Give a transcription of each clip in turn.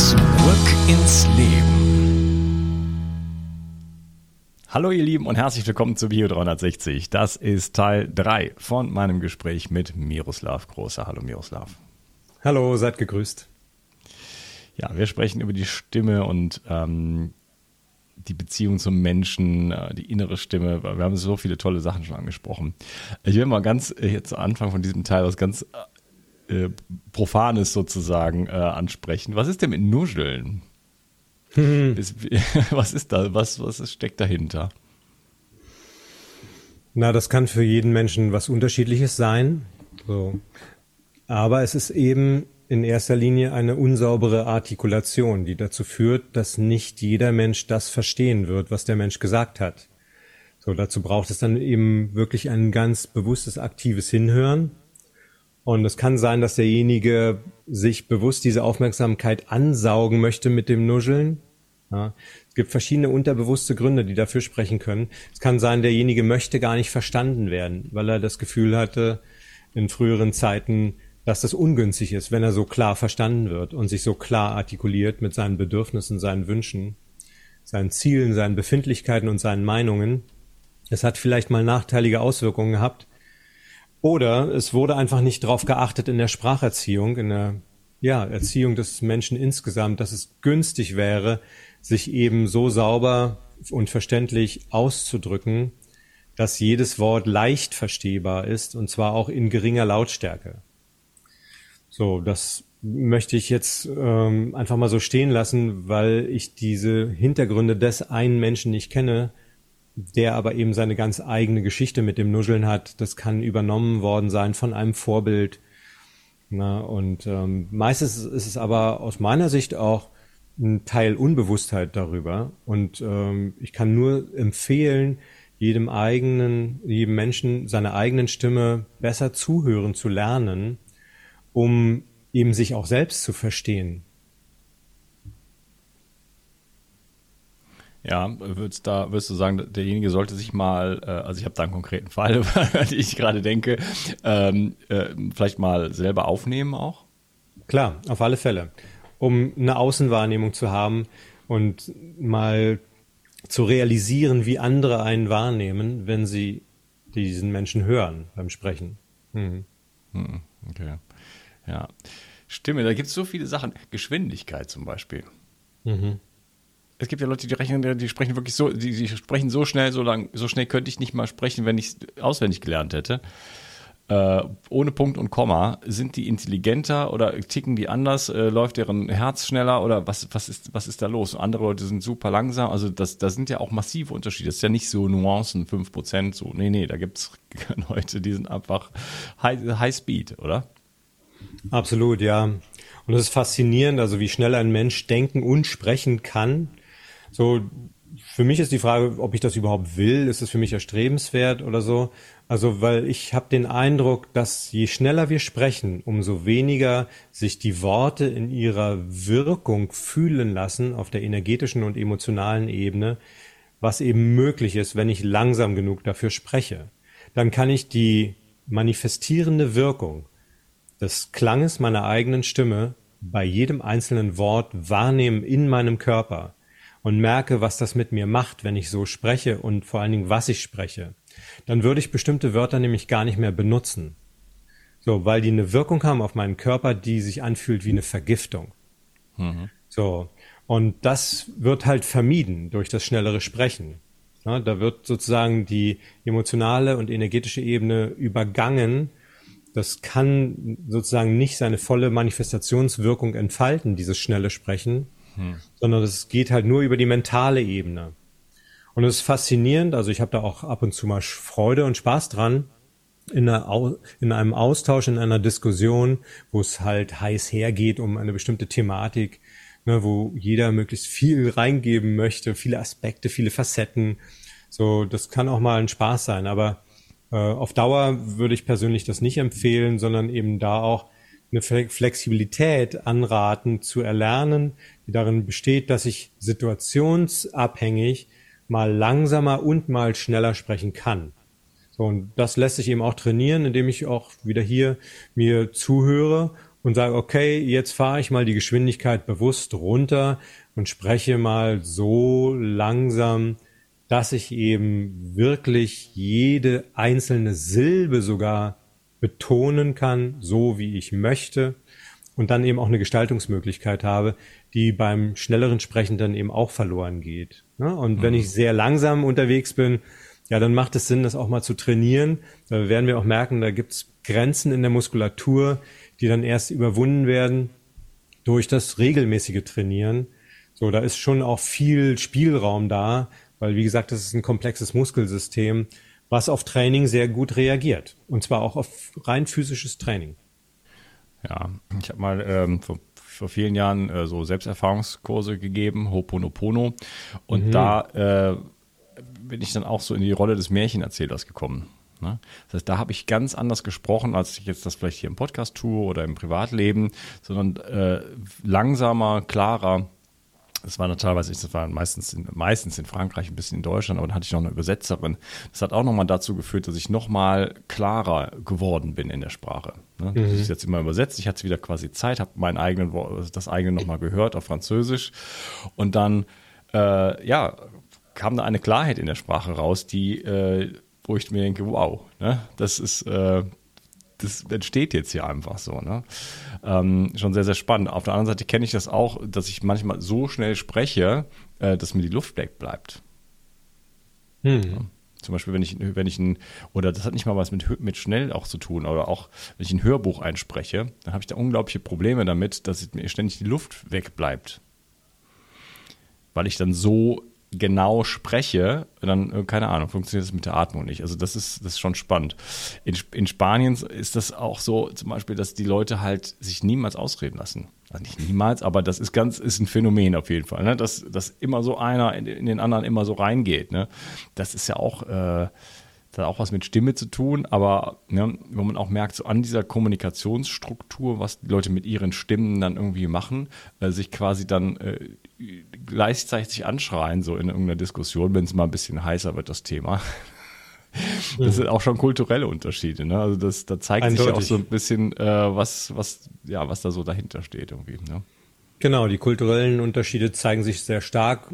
Zurück ins Leben. Hallo ihr Lieben und herzlich willkommen zu Bio 360. Das ist Teil 3 von meinem Gespräch mit Miroslav Großer. Hallo Miroslav. Hallo, seid gegrüßt. Ja, wir sprechen über die Stimme und ähm, die Beziehung zum Menschen, äh, die innere Stimme. Wir haben so viele tolle Sachen schon angesprochen. Ich will mal ganz äh, jetzt zu Anfang von diesem Teil was ganz äh, Profanes sozusagen äh, ansprechen. Was ist denn mit Nuscheln? Hm. Was ist da? Was, was steckt dahinter? Na, das kann für jeden Menschen was Unterschiedliches sein. So. Aber es ist eben in erster Linie eine unsaubere Artikulation, die dazu führt, dass nicht jeder Mensch das verstehen wird, was der Mensch gesagt hat. So, dazu braucht es dann eben wirklich ein ganz bewusstes, aktives Hinhören und es kann sein, dass derjenige sich bewusst diese Aufmerksamkeit ansaugen möchte mit dem Nuscheln. Ja, es gibt verschiedene unterbewusste Gründe, die dafür sprechen können. Es kann sein, derjenige möchte gar nicht verstanden werden, weil er das Gefühl hatte in früheren Zeiten, dass das ungünstig ist, wenn er so klar verstanden wird und sich so klar artikuliert mit seinen Bedürfnissen, seinen Wünschen, seinen Zielen, seinen Befindlichkeiten und seinen Meinungen. Es hat vielleicht mal nachteilige Auswirkungen gehabt, oder es wurde einfach nicht darauf geachtet in der Spracherziehung, in der ja, Erziehung des Menschen insgesamt, dass es günstig wäre, sich eben so sauber und verständlich auszudrücken, dass jedes Wort leicht verstehbar ist und zwar auch in geringer Lautstärke. So, das möchte ich jetzt ähm, einfach mal so stehen lassen, weil ich diese Hintergründe des einen Menschen nicht kenne, der aber eben seine ganz eigene Geschichte mit dem Nuscheln hat. Das kann übernommen worden sein von einem Vorbild. Na, und ähm, meistens ist es aber aus meiner Sicht auch ein Teil Unbewusstheit darüber. Und ähm, ich kann nur empfehlen, jedem eigenen, jedem Menschen seiner eigenen Stimme besser zuhören zu lernen, um eben sich auch selbst zu verstehen. Ja, würdest da würdest du sagen, derjenige sollte sich mal, äh, also ich habe da einen konkreten Fall, an den ich gerade denke, ähm, äh, vielleicht mal selber aufnehmen auch? Klar, auf alle Fälle. Um eine Außenwahrnehmung zu haben und mal zu realisieren, wie andere einen wahrnehmen, wenn sie diesen Menschen hören beim Sprechen. Mhm. Hm, okay. Ja. Stimme, da gibt es so viele Sachen. Geschwindigkeit zum Beispiel. Mhm es gibt ja Leute, die rechnen, die sprechen wirklich so, die, die sprechen so schnell, so lang, so schnell könnte ich nicht mal sprechen, wenn ich es auswendig gelernt hätte. äh, ohne Punkt und Komma, sind die intelligenter oder ticken die anders? Äh, läuft deren Herz schneller oder was, was, ist, was ist da los? Andere Leute sind super langsam. Also das, das sind ja auch massive Unterschiede. Das ist ja nicht so Nuancen, 5%, so. Nee, nee, da gibt es Leute, die sind einfach High, High Speed, oder? Absolut, ja. Und es ist faszinierend, also wie schnell ein Mensch denken und sprechen kann. So, für mich ist die Frage, ob ich das überhaupt will. Ist es für mich erstrebenswert oder so? Also, weil ich habe den Eindruck, dass je schneller wir sprechen, umso weniger sich die Worte in ihrer Wirkung fühlen lassen auf der energetischen und emotionalen Ebene, was eben möglich ist, wenn ich langsam genug dafür spreche. Dann kann ich die manifestierende Wirkung des Klanges meiner eigenen Stimme bei jedem einzelnen Wort wahrnehmen in meinem Körper und merke, was das mit mir macht, wenn ich so spreche und vor allen Dingen, was ich spreche, dann würde ich bestimmte Wörter nämlich gar nicht mehr benutzen. So, weil die eine Wirkung haben auf meinen Körper, die sich anfühlt wie eine Vergiftung. Mhm. So. Und das wird halt vermieden durch das schnellere Sprechen. Ja, da wird sozusagen die emotionale und energetische Ebene übergangen. Das kann sozusagen nicht seine volle Manifestationswirkung entfalten, dieses schnelle Sprechen, hm. sondern es geht halt nur über die mentale Ebene. Und es ist faszinierend, also ich habe da auch ab und zu mal Freude und Spaß dran, in, einer, in einem Austausch, in einer Diskussion, wo es halt heiß hergeht um eine bestimmte Thematik, ne, wo jeder möglichst viel reingeben möchte, viele Aspekte, viele Facetten. So, das kann auch mal ein Spaß sein, aber äh, auf Dauer würde ich persönlich das nicht empfehlen, sondern eben da auch eine Flexibilität anraten zu erlernen, die darin besteht, dass ich situationsabhängig mal langsamer und mal schneller sprechen kann. So, und das lässt sich eben auch trainieren, indem ich auch wieder hier mir zuhöre und sage, okay, jetzt fahre ich mal die Geschwindigkeit bewusst runter und spreche mal so langsam, dass ich eben wirklich jede einzelne Silbe sogar betonen kann, so wie ich möchte und dann eben auch eine Gestaltungsmöglichkeit habe, die beim schnelleren Sprechen dann eben auch verloren geht. Ne? Und mhm. wenn ich sehr langsam unterwegs bin, ja, dann macht es Sinn, das auch mal zu trainieren. Da werden wir auch merken, da gibt's Grenzen in der Muskulatur, die dann erst überwunden werden durch das regelmäßige Trainieren. So, da ist schon auch viel Spielraum da, weil wie gesagt, das ist ein komplexes Muskelsystem was auf Training sehr gut reagiert. Und zwar auch auf rein physisches Training. Ja, ich habe mal ähm, vor, vor, vielen Jahren äh, so Selbsterfahrungskurse gegeben, Hoponopono. Und mhm. da äh, bin ich dann auch so in die Rolle des Märchenerzählers gekommen. Ne? Das heißt, da habe ich ganz anders gesprochen, als ich jetzt das vielleicht hier im Podcast tue oder im Privatleben, sondern äh, langsamer, klarer das war teilweise, das war meistens in, meistens in Frankreich, ein bisschen in Deutschland, aber dann hatte ich noch eine Übersetzerin. Das hat auch nochmal dazu geführt, dass ich nochmal klarer geworden bin in der Sprache. Ne? Mhm. Ich jetzt immer übersetzt, ich hatte wieder quasi Zeit, habe mein eigenen das eigene nochmal gehört auf Französisch und dann äh, ja kam da eine Klarheit in der Sprache raus, die äh, wo ich mir denke, wow, ne? das ist äh, das entsteht jetzt hier einfach so. Ne? Ähm, schon sehr, sehr spannend. Auf der anderen Seite kenne ich das auch, dass ich manchmal so schnell spreche, äh, dass mir die Luft wegbleibt. Hm. Ja. Zum Beispiel, wenn ich, wenn ich ein, oder das hat nicht mal was mit, mit schnell auch zu tun, oder auch, wenn ich ein Hörbuch einspreche, dann habe ich da unglaubliche Probleme damit, dass mir ständig die Luft wegbleibt. Weil ich dann so genau spreche, dann, äh, keine Ahnung, funktioniert das mit der Atmung nicht. Also das ist, das ist schon spannend. In, in Spanien ist das auch so, zum Beispiel, dass die Leute halt sich niemals ausreden lassen. Also nicht niemals, aber das ist ganz, ist ein Phänomen auf jeden Fall, ne? dass, dass immer so einer in, in den anderen immer so reingeht. Ne? Das ist ja auch, äh, hat auch was mit Stimme zu tun, aber ne, wo man auch merkt, so an dieser Kommunikationsstruktur, was die Leute mit ihren Stimmen dann irgendwie machen, äh, sich quasi dann äh, gleichzeitig anschreien, so in irgendeiner Diskussion, wenn es mal ein bisschen heißer wird, das Thema. Das sind auch schon kulturelle Unterschiede, ne? Also das, da zeigt Eindeutig. sich auch so ein bisschen, äh, was, was, ja, was da so dahinter steht irgendwie. Ne? Genau, die kulturellen Unterschiede zeigen sich sehr stark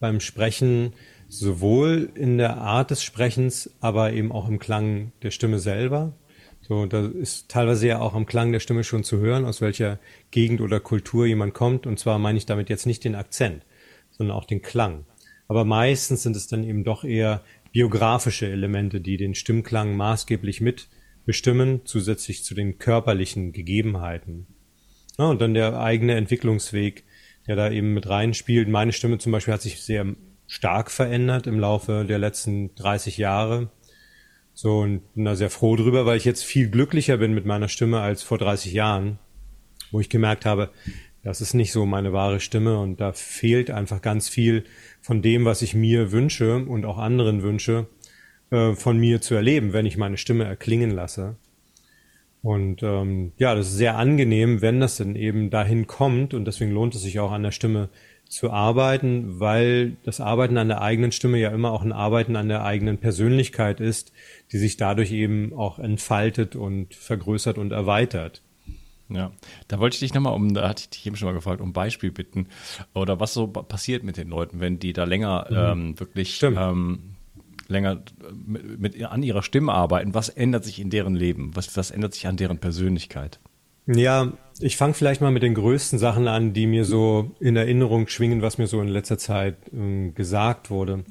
beim Sprechen, sowohl in der Art des Sprechens, aber eben auch im Klang der Stimme selber. So, da ist teilweise ja auch am Klang der Stimme schon zu hören, aus welcher Gegend oder Kultur jemand kommt. Und zwar meine ich damit jetzt nicht den Akzent, sondern auch den Klang. Aber meistens sind es dann eben doch eher biografische Elemente, die den Stimmklang maßgeblich mit bestimmen, zusätzlich zu den körperlichen Gegebenheiten. Ja, und dann der eigene Entwicklungsweg, der da eben mit reinspielt. Meine Stimme zum Beispiel hat sich sehr stark verändert im Laufe der letzten 30 Jahre. So, und bin da sehr froh drüber, weil ich jetzt viel glücklicher bin mit meiner Stimme als vor 30 Jahren, wo ich gemerkt habe, das ist nicht so meine wahre Stimme und da fehlt einfach ganz viel von dem, was ich mir wünsche und auch anderen wünsche, äh, von mir zu erleben, wenn ich meine Stimme erklingen lasse. Und ähm, ja, das ist sehr angenehm, wenn das dann eben dahin kommt und deswegen lohnt es sich auch an der Stimme zu arbeiten, weil das Arbeiten an der eigenen Stimme ja immer auch ein Arbeiten an der eigenen Persönlichkeit ist, die sich dadurch eben auch entfaltet und vergrößert und erweitert. Ja, da wollte ich dich nochmal um, da hatte ich dich eben schon mal gefragt, um Beispiel bitten. Oder was so passiert mit den Leuten, wenn die da länger mhm. ähm, wirklich ähm, länger äh, mit, mit, an ihrer Stimme arbeiten. Was ändert sich in deren Leben? Was, was ändert sich an deren Persönlichkeit? Ja, ich fange vielleicht mal mit den größten Sachen an, die mir so in Erinnerung schwingen, was mir so in letzter Zeit äh, gesagt wurde.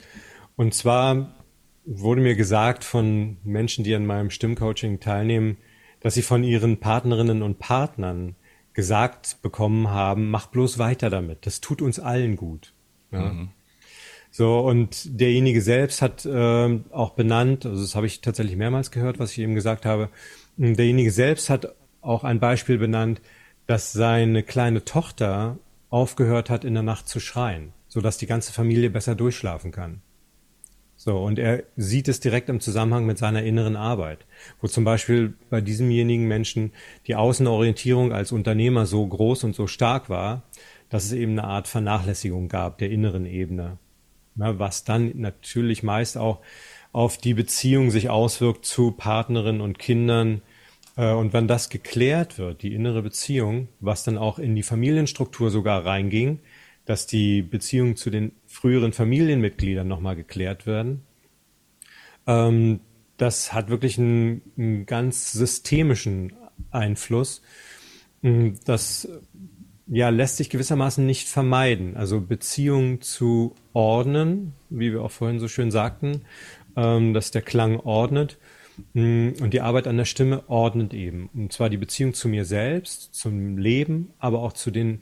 Und zwar wurde mir gesagt von Menschen, die an meinem Stimmcoaching teilnehmen, dass sie von ihren Partnerinnen und Partnern gesagt bekommen haben, mach bloß weiter damit. Das tut uns allen gut. Ja? Mhm. So, und derjenige selbst hat äh, auch benannt, also das habe ich tatsächlich mehrmals gehört, was ich eben gesagt habe, derjenige selbst hat auch ein Beispiel benannt, dass seine kleine Tochter aufgehört hat, in der Nacht zu schreien, sodass die ganze Familie besser durchschlafen kann. So, und er sieht es direkt im Zusammenhang mit seiner inneren Arbeit, wo zum Beispiel bei diesemjenigen Menschen die Außenorientierung als Unternehmer so groß und so stark war, dass es eben eine Art Vernachlässigung gab der inneren Ebene. Na, was dann natürlich meist auch auf die Beziehung sich auswirkt zu Partnerinnen und Kindern. Äh, und wenn das geklärt wird, die innere Beziehung, was dann auch in die Familienstruktur sogar reinging, dass die Beziehungen zu den früheren Familienmitgliedern nochmal geklärt werden. Ähm, das hat wirklich einen, einen, ganz systemischen Einfluss. Mm, das ja, lässt sich gewissermaßen nicht vermeiden. Also Beziehungen zu ordnen, wie wir auch vorhin so schön sagten, ähm, dass der Klang ordnet und die Arbeit an der Stimme ordnet eben. Und zwar die Beziehung zu mir selbst, zum Leben, aber auch zu den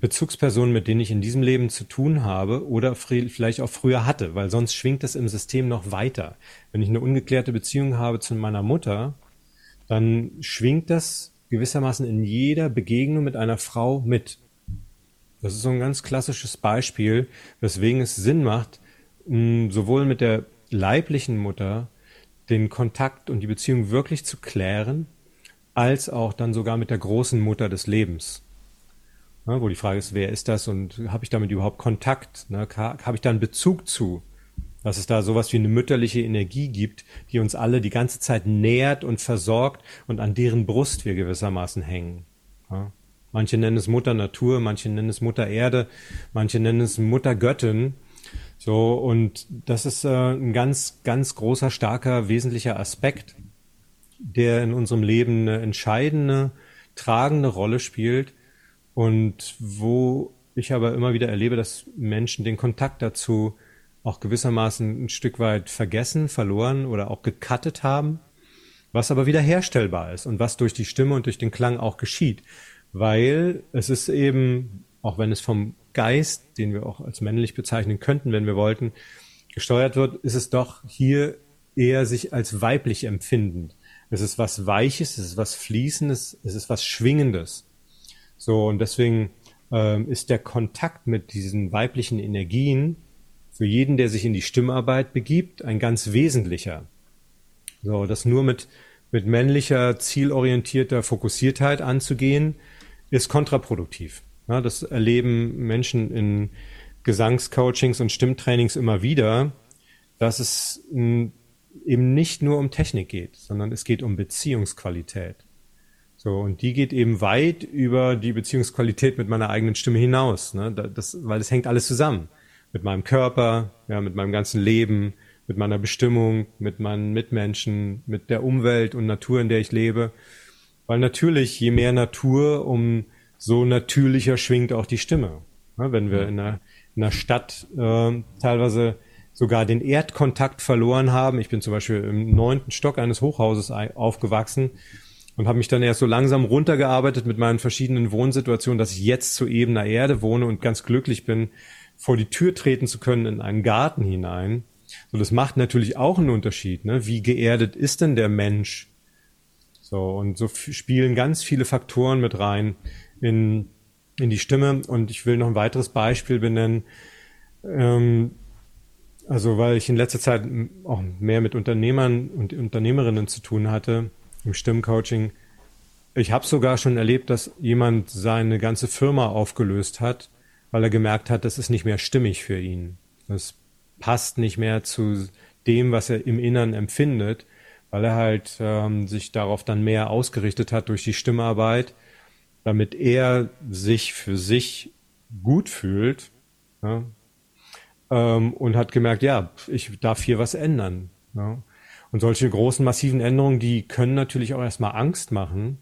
Bezugspersonen, mit denen ich in diesem Leben zu tun habe oder vielleicht auch früher hatte, weil sonst schwingt es im System noch weiter. Wenn ich eine ungeklärte Beziehung habe zu meiner Mutter, dann schwingt das gewissermaßen in jeder Begegnung mit einer Frau mit. Das ist so ein ganz klassisches Beispiel, weswegen es Sinn macht, mm, sowohl mit der leiblichen Mutter den Kontakt und die Beziehung wirklich zu klären, als auch dann sogar mit der großen Mutter des Lebens. Ja, wo die Frage ist, wer ist das und habe ich damit überhaupt Kontakt? Ne? Habe ich da einen Bezug zu? Dass es da sowas wie eine mütterliche Energie gibt, die uns alle die ganze Zeit nährt und versorgt und an deren Brust wir gewissermaßen hängen. Ja? Manche nennen es Mutter Natur, manche nennen es Mutter Erde, manche nennen es Mutter Göttin. So, und das ist äh, ein ganz, ganz großer, starker, wesentlicher Aspekt, der in unserem Leben eine entscheidende, tragende Rolle spielt und wo ich aber immer wieder erlebe, dass Menschen den Kontakt dazu auch gewissermaßen ein Stück weit vergessen, verloren oder auch gecuttet haben, was aber wieder herstellbar ist und was durch die Stimme und durch den Klang auch geschieht, weil es ist eben, auch wenn es vom Geist, den wir auch als männlich bezeichnen könnten, wenn wir wollten, gesteuert wird, ist es doch hier eher sich als weiblich empfindend. Es ist was Weiches, es ist was Fließendes, es ist was Schwingendes. So, und deswegen ähm, ist der Kontakt mit diesen weiblichen Energien für jeden, der sich in die Stimmarbeit begibt, ein ganz wesentlicher. So, das nur mit, mit männlicher, zielorientierter Fokussiertheit anzugehen, ist kontraproduktiv. Ja, das erleben Menschen in Gesangscoachings und Stimmtrainings immer wieder, dass es eben nicht nur um Technik geht, sondern es geht um Beziehungsqualität. So, und die geht eben weit über die Beziehungsqualität mit meiner eigenen Stimme hinaus, ne? das, weil es hängt alles zusammen. Mit meinem Körper, ja, mit meinem ganzen Leben, mit meiner Bestimmung, mit meinen Mitmenschen, mit der Umwelt und Natur, in der ich lebe. Weil natürlich, je mehr Natur, um so natürlicher schwingt auch die Stimme. Ja, wenn wir in einer, in einer Stadt äh, teilweise sogar den Erdkontakt verloren haben. Ich bin zum Beispiel im neunten Stock eines Hochhauses aufgewachsen und habe mich dann erst so langsam runtergearbeitet mit meinen verschiedenen Wohnsituationen, dass ich jetzt zu ebener Erde wohne und ganz glücklich bin, vor die Tür treten zu können in einen Garten hinein. So, das macht natürlich auch einen Unterschied. Ne? Wie geerdet ist denn der Mensch? So, und so spielen ganz viele Faktoren mit rein in, in die Stimme. Und ich will noch ein weiteres Beispiel benennen. Ähm, also weil ich in letzter Zeit auch mehr mit Unternehmern und Unternehmerinnen zu tun hatte im Stimmcoaching. Ich habe sogar schon erlebt, dass jemand seine ganze Firma aufgelöst hat, weil er gemerkt hat, das ist nicht mehr stimmig für ihn. Das passt nicht mehr zu dem, was er im Innern empfindet, weil er halt ähm, sich darauf dann mehr ausgerichtet hat durch die Stimmarbeit, damit er sich für sich gut fühlt. Ja, ähm, und hat gemerkt, ja, ich darf hier was ändern. Ja. Und solche großen, massiven Änderungen, die können natürlich auch erstmal Angst machen.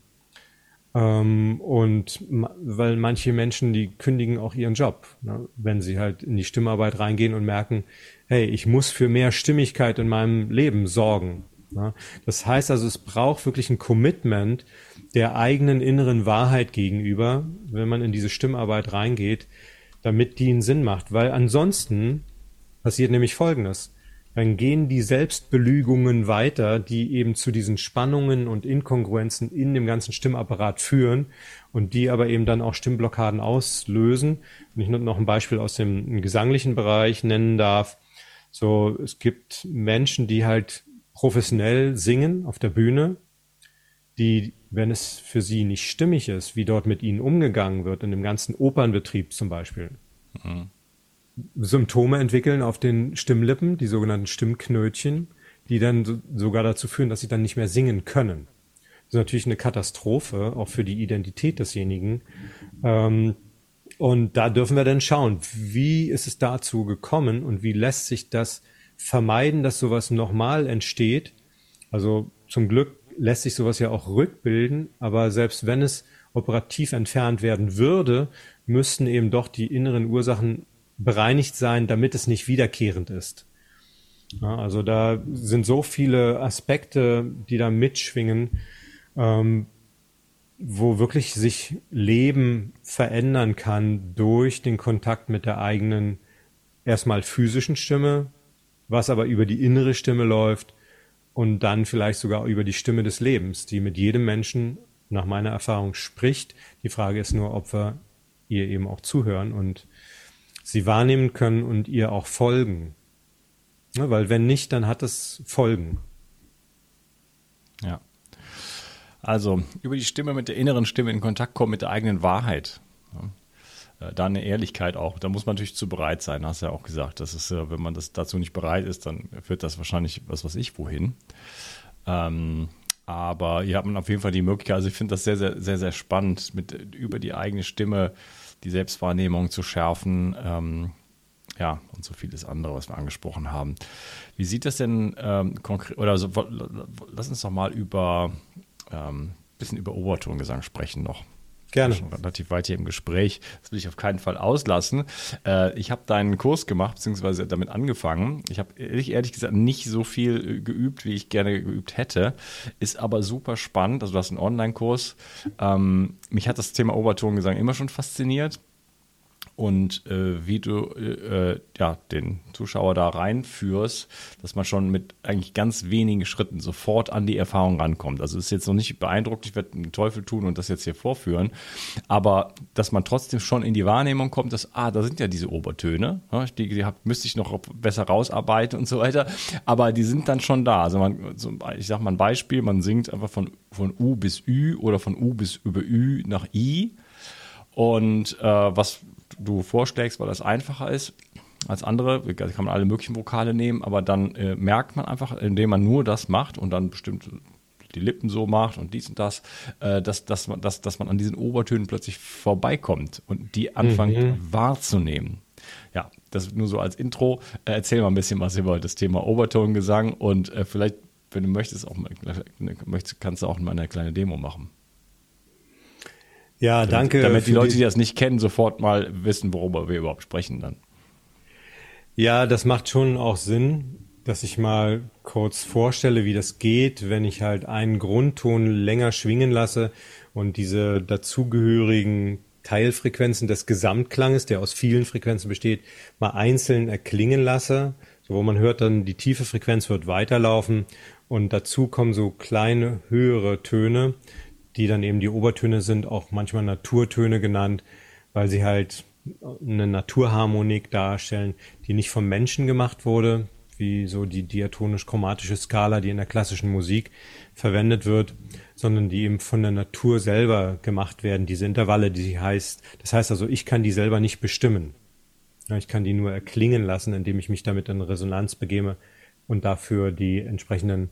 Ähm, und weil manche Menschen, die kündigen auch ihren Job, ne, wenn sie halt in die Stimmarbeit reingehen und merken, hey, ich muss für mehr Stimmigkeit in meinem Leben sorgen. Ne. Das heißt also, es braucht wirklich ein Commitment der eigenen inneren Wahrheit gegenüber, wenn man in diese Stimmarbeit reingeht, damit die einen Sinn macht. Weil ansonsten passiert nämlich Folgendes. Dann gehen die Selbstbelügungen weiter, die eben zu diesen Spannungen und Inkongruenzen in dem ganzen Stimmapparat führen und die aber eben dann auch Stimmblockaden auslösen. Wenn ich noch ein Beispiel aus dem gesanglichen Bereich nennen darf. So, es gibt Menschen, die halt professionell singen auf der Bühne, die wenn es für sie nicht stimmig ist, wie dort mit ihnen umgegangen wird, in dem ganzen Opernbetrieb zum Beispiel, mhm. Symptome entwickeln auf den Stimmlippen, die sogenannten Stimmknötchen, die dann so, sogar dazu führen, dass sie dann nicht mehr singen können. Das ist natürlich eine Katastrophe, auch für die Identität desjenigen. Ähm, und da dürfen wir dann schauen, wie ist es dazu gekommen und wie lässt sich das vermeiden, dass sowas nochmal entsteht. Also zum Glück lässt sich sowas ja auch rückbilden, aber selbst wenn es operativ entfernt werden würde, müssten eben doch die inneren Ursachen bereinigt sein, damit es nicht wiederkehrend ist. Ja, also da sind so viele Aspekte, die da mitschwingen, ähm, wo wirklich sich Leben verändern kann durch den Kontakt mit der eigenen erstmal physischen Stimme, was aber über die innere Stimme läuft und dann vielleicht sogar über die Stimme des Lebens, die mit jedem Menschen nach meiner Erfahrung spricht. Die Frage ist nur, ob wir ihr eben auch zuhören und sie wahrnehmen können und ihr auch folgen. Ja, weil wenn nicht, dann hat es Folgen. Ja. Also über die Stimme mit der inneren Stimme in Kontakt kommen, mit der eigenen Wahrheit. Da eine Ehrlichkeit auch. Da muss man natürlich zu bereit sein, hast du ja auch gesagt. Das ist, wenn man das dazu nicht bereit ist, dann führt das wahrscheinlich, was weiß ich, wohin. Ähm, aber hier hat man auf jeden Fall die Möglichkeit, also ich finde das sehr, sehr, sehr, sehr spannend, mit über die eigene Stimme die Selbstwahrnehmung zu schärfen. Ähm, ja, und so vieles andere, was wir angesprochen haben. Wie sieht das denn ähm, konkret, oder so, lass uns doch mal über ähm, bisschen über Obertongesang sprechen noch. Gerne. Schon relativ weit hier im Gespräch. Das will ich auf keinen Fall auslassen. Äh, ich habe deinen Kurs gemacht, beziehungsweise damit angefangen. Ich habe ehrlich, ehrlich gesagt nicht so viel äh, geübt, wie ich gerne geübt hätte. Ist aber super spannend. Also du hast einen Online-Kurs. Ähm, mich hat das Thema Obertongesang immer schon fasziniert und äh, wie du äh, äh, ja, den Zuschauer da reinführst, dass man schon mit eigentlich ganz wenigen Schritten sofort an die Erfahrung rankommt. Also ist jetzt noch nicht beeindruckt, ich werde den Teufel tun und das jetzt hier vorführen, aber dass man trotzdem schon in die Wahrnehmung kommt, dass, ah, da sind ja diese Obertöne, ne, die, die hab, müsste ich noch besser rausarbeiten und so weiter, aber die sind dann schon da. Also man, ich sag mal ein Beispiel, man singt einfach von, von U bis Ü oder von U bis über Ü nach I. Und äh, was du vorschlägst, weil das einfacher ist als andere. Da kann man alle möglichen Vokale nehmen, aber dann äh, merkt man einfach, indem man nur das macht und dann bestimmt die Lippen so macht und dies und das, äh, dass, dass, man, dass, dass man an diesen Obertönen plötzlich vorbeikommt und die anfängt mhm. wahrzunehmen. Ja, das nur so als Intro. Äh, erzähl mal ein bisschen was über das Thema Obertongesang und äh, vielleicht, wenn du möchtest, auch mal, möchtest, kannst du auch mal eine kleine Demo machen. Ja, danke. Damit die Leute, die das nicht kennen, sofort mal wissen, worüber wir überhaupt sprechen dann. Ja, das macht schon auch Sinn, dass ich mal kurz vorstelle, wie das geht, wenn ich halt einen Grundton länger schwingen lasse und diese dazugehörigen Teilfrequenzen des Gesamtklanges, der aus vielen Frequenzen besteht, mal einzeln erklingen lasse. So, wo man hört dann, die tiefe Frequenz wird weiterlaufen und dazu kommen so kleine, höhere Töne, die dann eben die Obertöne sind, auch manchmal Naturtöne genannt, weil sie halt eine Naturharmonik darstellen, die nicht vom Menschen gemacht wurde, wie so die diatonisch-chromatische Skala, die in der klassischen Musik verwendet wird, sondern die eben von der Natur selber gemacht werden, diese Intervalle, die sie heißt. Das heißt also, ich kann die selber nicht bestimmen. Ich kann die nur erklingen lassen, indem ich mich damit in Resonanz begebe und dafür die entsprechenden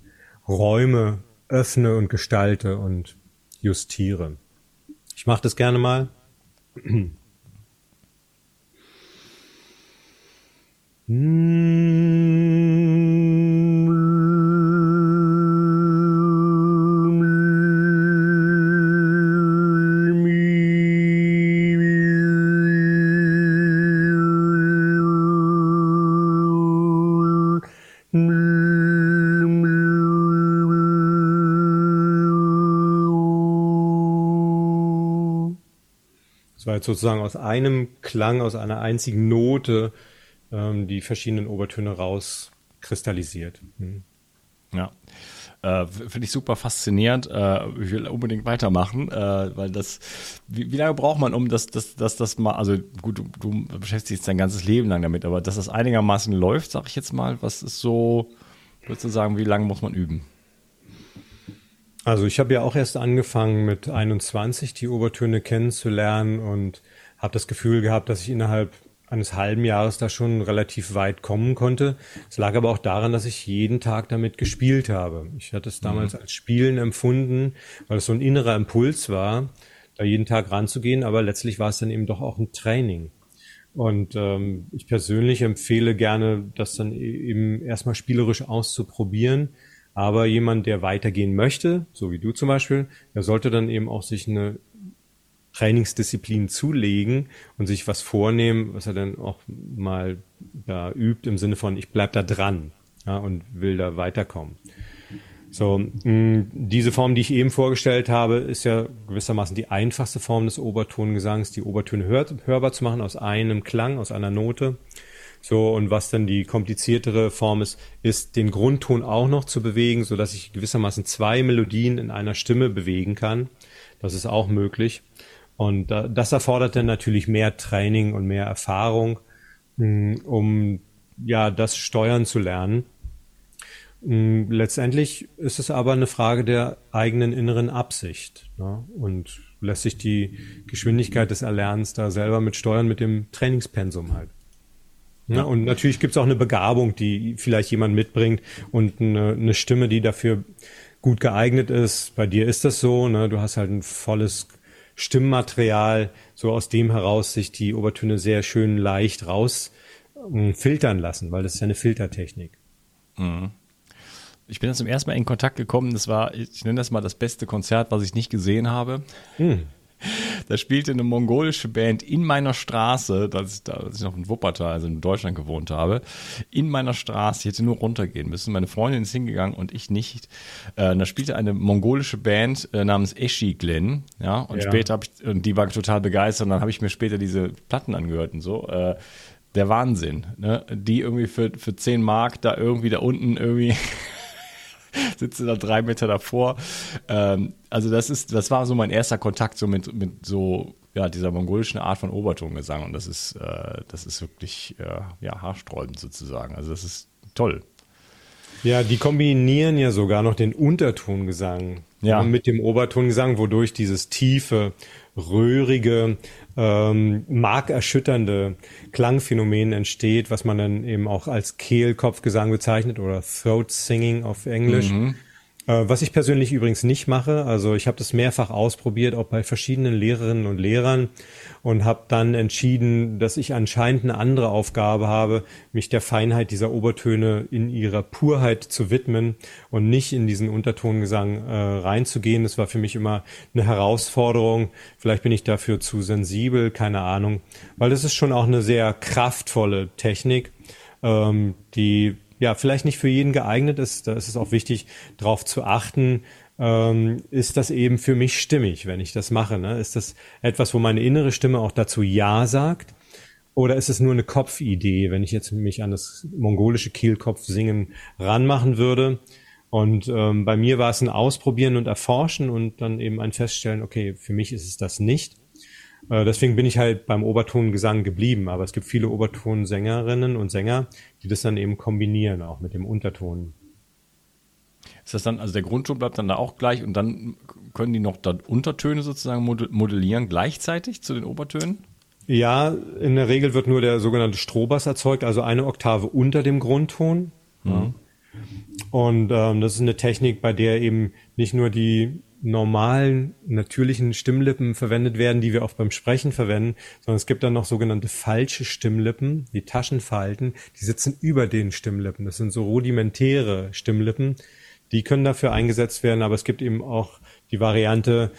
Räume öffne und gestalte und justiere. Ich mache das gerne mal. Das war jetzt sozusagen aus einem Klang, aus einer einzigen Note ähm, die verschiedenen Obertöne rauskristallisiert. Hm. Ja. Äh, Finde ich super faszinierend. Äh, ich will unbedingt weitermachen, äh, weil das, wie, wie, lange braucht man, um das, das, das, das mal, also gut, du, du beschäftigst dein ganzes Leben lang damit, aber dass das einigermaßen läuft, sag ich jetzt mal, was ist so, würdest du sagen, wie lange muss man üben? Also ich habe ja auch erst angefangen mit 21 die Obertöne kennenzulernen und habe das Gefühl gehabt, dass ich innerhalb eines halben Jahres da schon relativ weit kommen konnte. Es lag aber auch daran, dass ich jeden Tag damit gespielt habe. Ich hatte es damals mhm. als Spielen empfunden, weil es so ein innerer Impuls war, da jeden Tag ranzugehen, aber letztlich war es dann eben doch auch ein Training. Und ähm, ich persönlich empfehle gerne, das dann e-, eben erstmal spielerisch auszuprobieren aber jemand, der weitergehen möchte, so wie du zum Beispiel, der sollte dann eben auch sich eine Trainingsdisziplin zulegen und sich was vornehmen, was er dann auch mal da übt im Sinne von, ich bleib da dran ja, und will da weiterkommen. So, mh, diese Form, die ich eben vorgestellt habe, ist ja gewissermaßen die einfachste Form des Obertongesangs, die Obertöne hör hörbar zu machen aus einem Klang, aus einer Note. So, und was dann die kompliziertere Form ist, ist den Grundton auch noch zu bewegen, so dass ich gewissermaßen zwei Melodien in einer Stimme bewegen kann. Das ist auch möglich. Und das erfordert dann natürlich mehr Training und mehr Erfahrung, hm, um ja das steuern zu lernen. Hm, letztendlich ist es aber eine Frage der eigenen inneren Absicht ne? und lässt sich die Geschwindigkeit des Erlernens da selber mit steuern mit dem Trainingspensum halt. Ja, und natürlich gibt es auch eine Begabung, die vielleicht jemand mitbringt und eine, eine, Stimme, die dafür gut geeignet ist. Bei dir ist das so, ne? du hast halt ein volles Stimmmaterial, so aus dem heraus sich die Obertöne sehr schön leicht raus ähm, filtern lassen, weil das ist ja eine Filtertechnik. Mhm. Ich bin jetzt zum ersten Mal in Kontakt gekommen. Das war, ich nenne das mal das beste Konzert, was ich nicht gesehen habe. Mhm. Da spielte eine mongolische Band in meiner Straße, als ich, da, als ich noch in Wuppertal, also in Deutschland gewohnt habe, in meiner Straße. Ich hätte nur runtergehen müssen. Meine Freundin ist hingegangen und ich nicht. Äh, da spielte eine mongolische Band äh, namens Eshi Glen. Ja, und ja. später habe ich, und die war total begeistert. Und dann habe ich mir später diese Platten angehört und so. Äh, der Wahnsinn, ne? Die irgendwie für, für 10 Mark da irgendwie da unten irgendwie sitze da drei Meter davor. Ähm, also das ist, das war so mein erster Kontakt so mit, mit so ja, dieser mongolischen Art von Obertongesang und das ist, äh, das ist wirklich äh, ja, haarsträubend sozusagen. Also das ist toll. Ja, die kombinieren ja sogar noch den Untertongesang ja. mit dem Obertongesang, wodurch dieses tiefe, röhrige, ähm, markerschütternde Klangphänomen entsteht, was man dann eben auch als Kehlkopfgesang bezeichnet oder Throat Singing auf Englisch. Mhm. Äh, was ich persönlich übrigens nicht mache, also ich habe das mehrfach ausprobiert, auch bei verschiedenen Lehrerinnen und Lehrern und habe dann entschieden, dass ich anscheinend eine andere Aufgabe habe, mich der Feinheit dieser Obertöne in ihrer Purheit zu widmen und nicht in diesen Untertongesang äh, reinzugehen. Das war für mich immer eine Herausforderung. Vielleicht bin ich dafür zu sensibel, keine Ahnung, weil das ist schon auch eine sehr kraftvolle Technik ähm, die ja vielleicht nicht für jeden geeignet ist. Da ist es auch wichtig, darauf zu achten, ähm, ist das eben für mich stimmig, wenn ich das mache. Ne? Ist das etwas, wo meine innere Stimme auch dazu Ja sagt? Oder ist es nur eine Kopfidee, wenn ich jetzt mich an das mongolische Kehlkopfsingen ranmachen würde? Und ähm, bei mir war es ein Ausprobieren und Erforschen und dann eben ein Feststellen, okay, für mich ist es das nicht. Äh, deswegen bin ich halt beim Obertongesang geblieben. Aber es gibt viele Obertonsängerinnen und Sänger, die das dann eben kombinieren, auch mit dem Unterton. Ist das dann, also der Grundton bleibt dann da auch gleich und dann können die noch da Untertöne sozusagen modellieren gleichzeitig zu den Obertönen? Ja, in der Regel wird nur der sogenannte Strohbass erzeugt, also eine Oktave unter dem Grundton. Mhm. Und ähm, das ist eine Technik, bei der eben nicht nur die normalen, natürlichen Stimmlippen verwendet werden, die wir auch beim Sprechen verwenden, sondern es gibt dann noch sogenannte falsche Stimmlippen, die Taschenfalten, die sitzen über den Stimmlippen. Das sind so rudimentäre Stimmlippen, die können dafür eingesetzt werden, aber es gibt eben auch die Variante,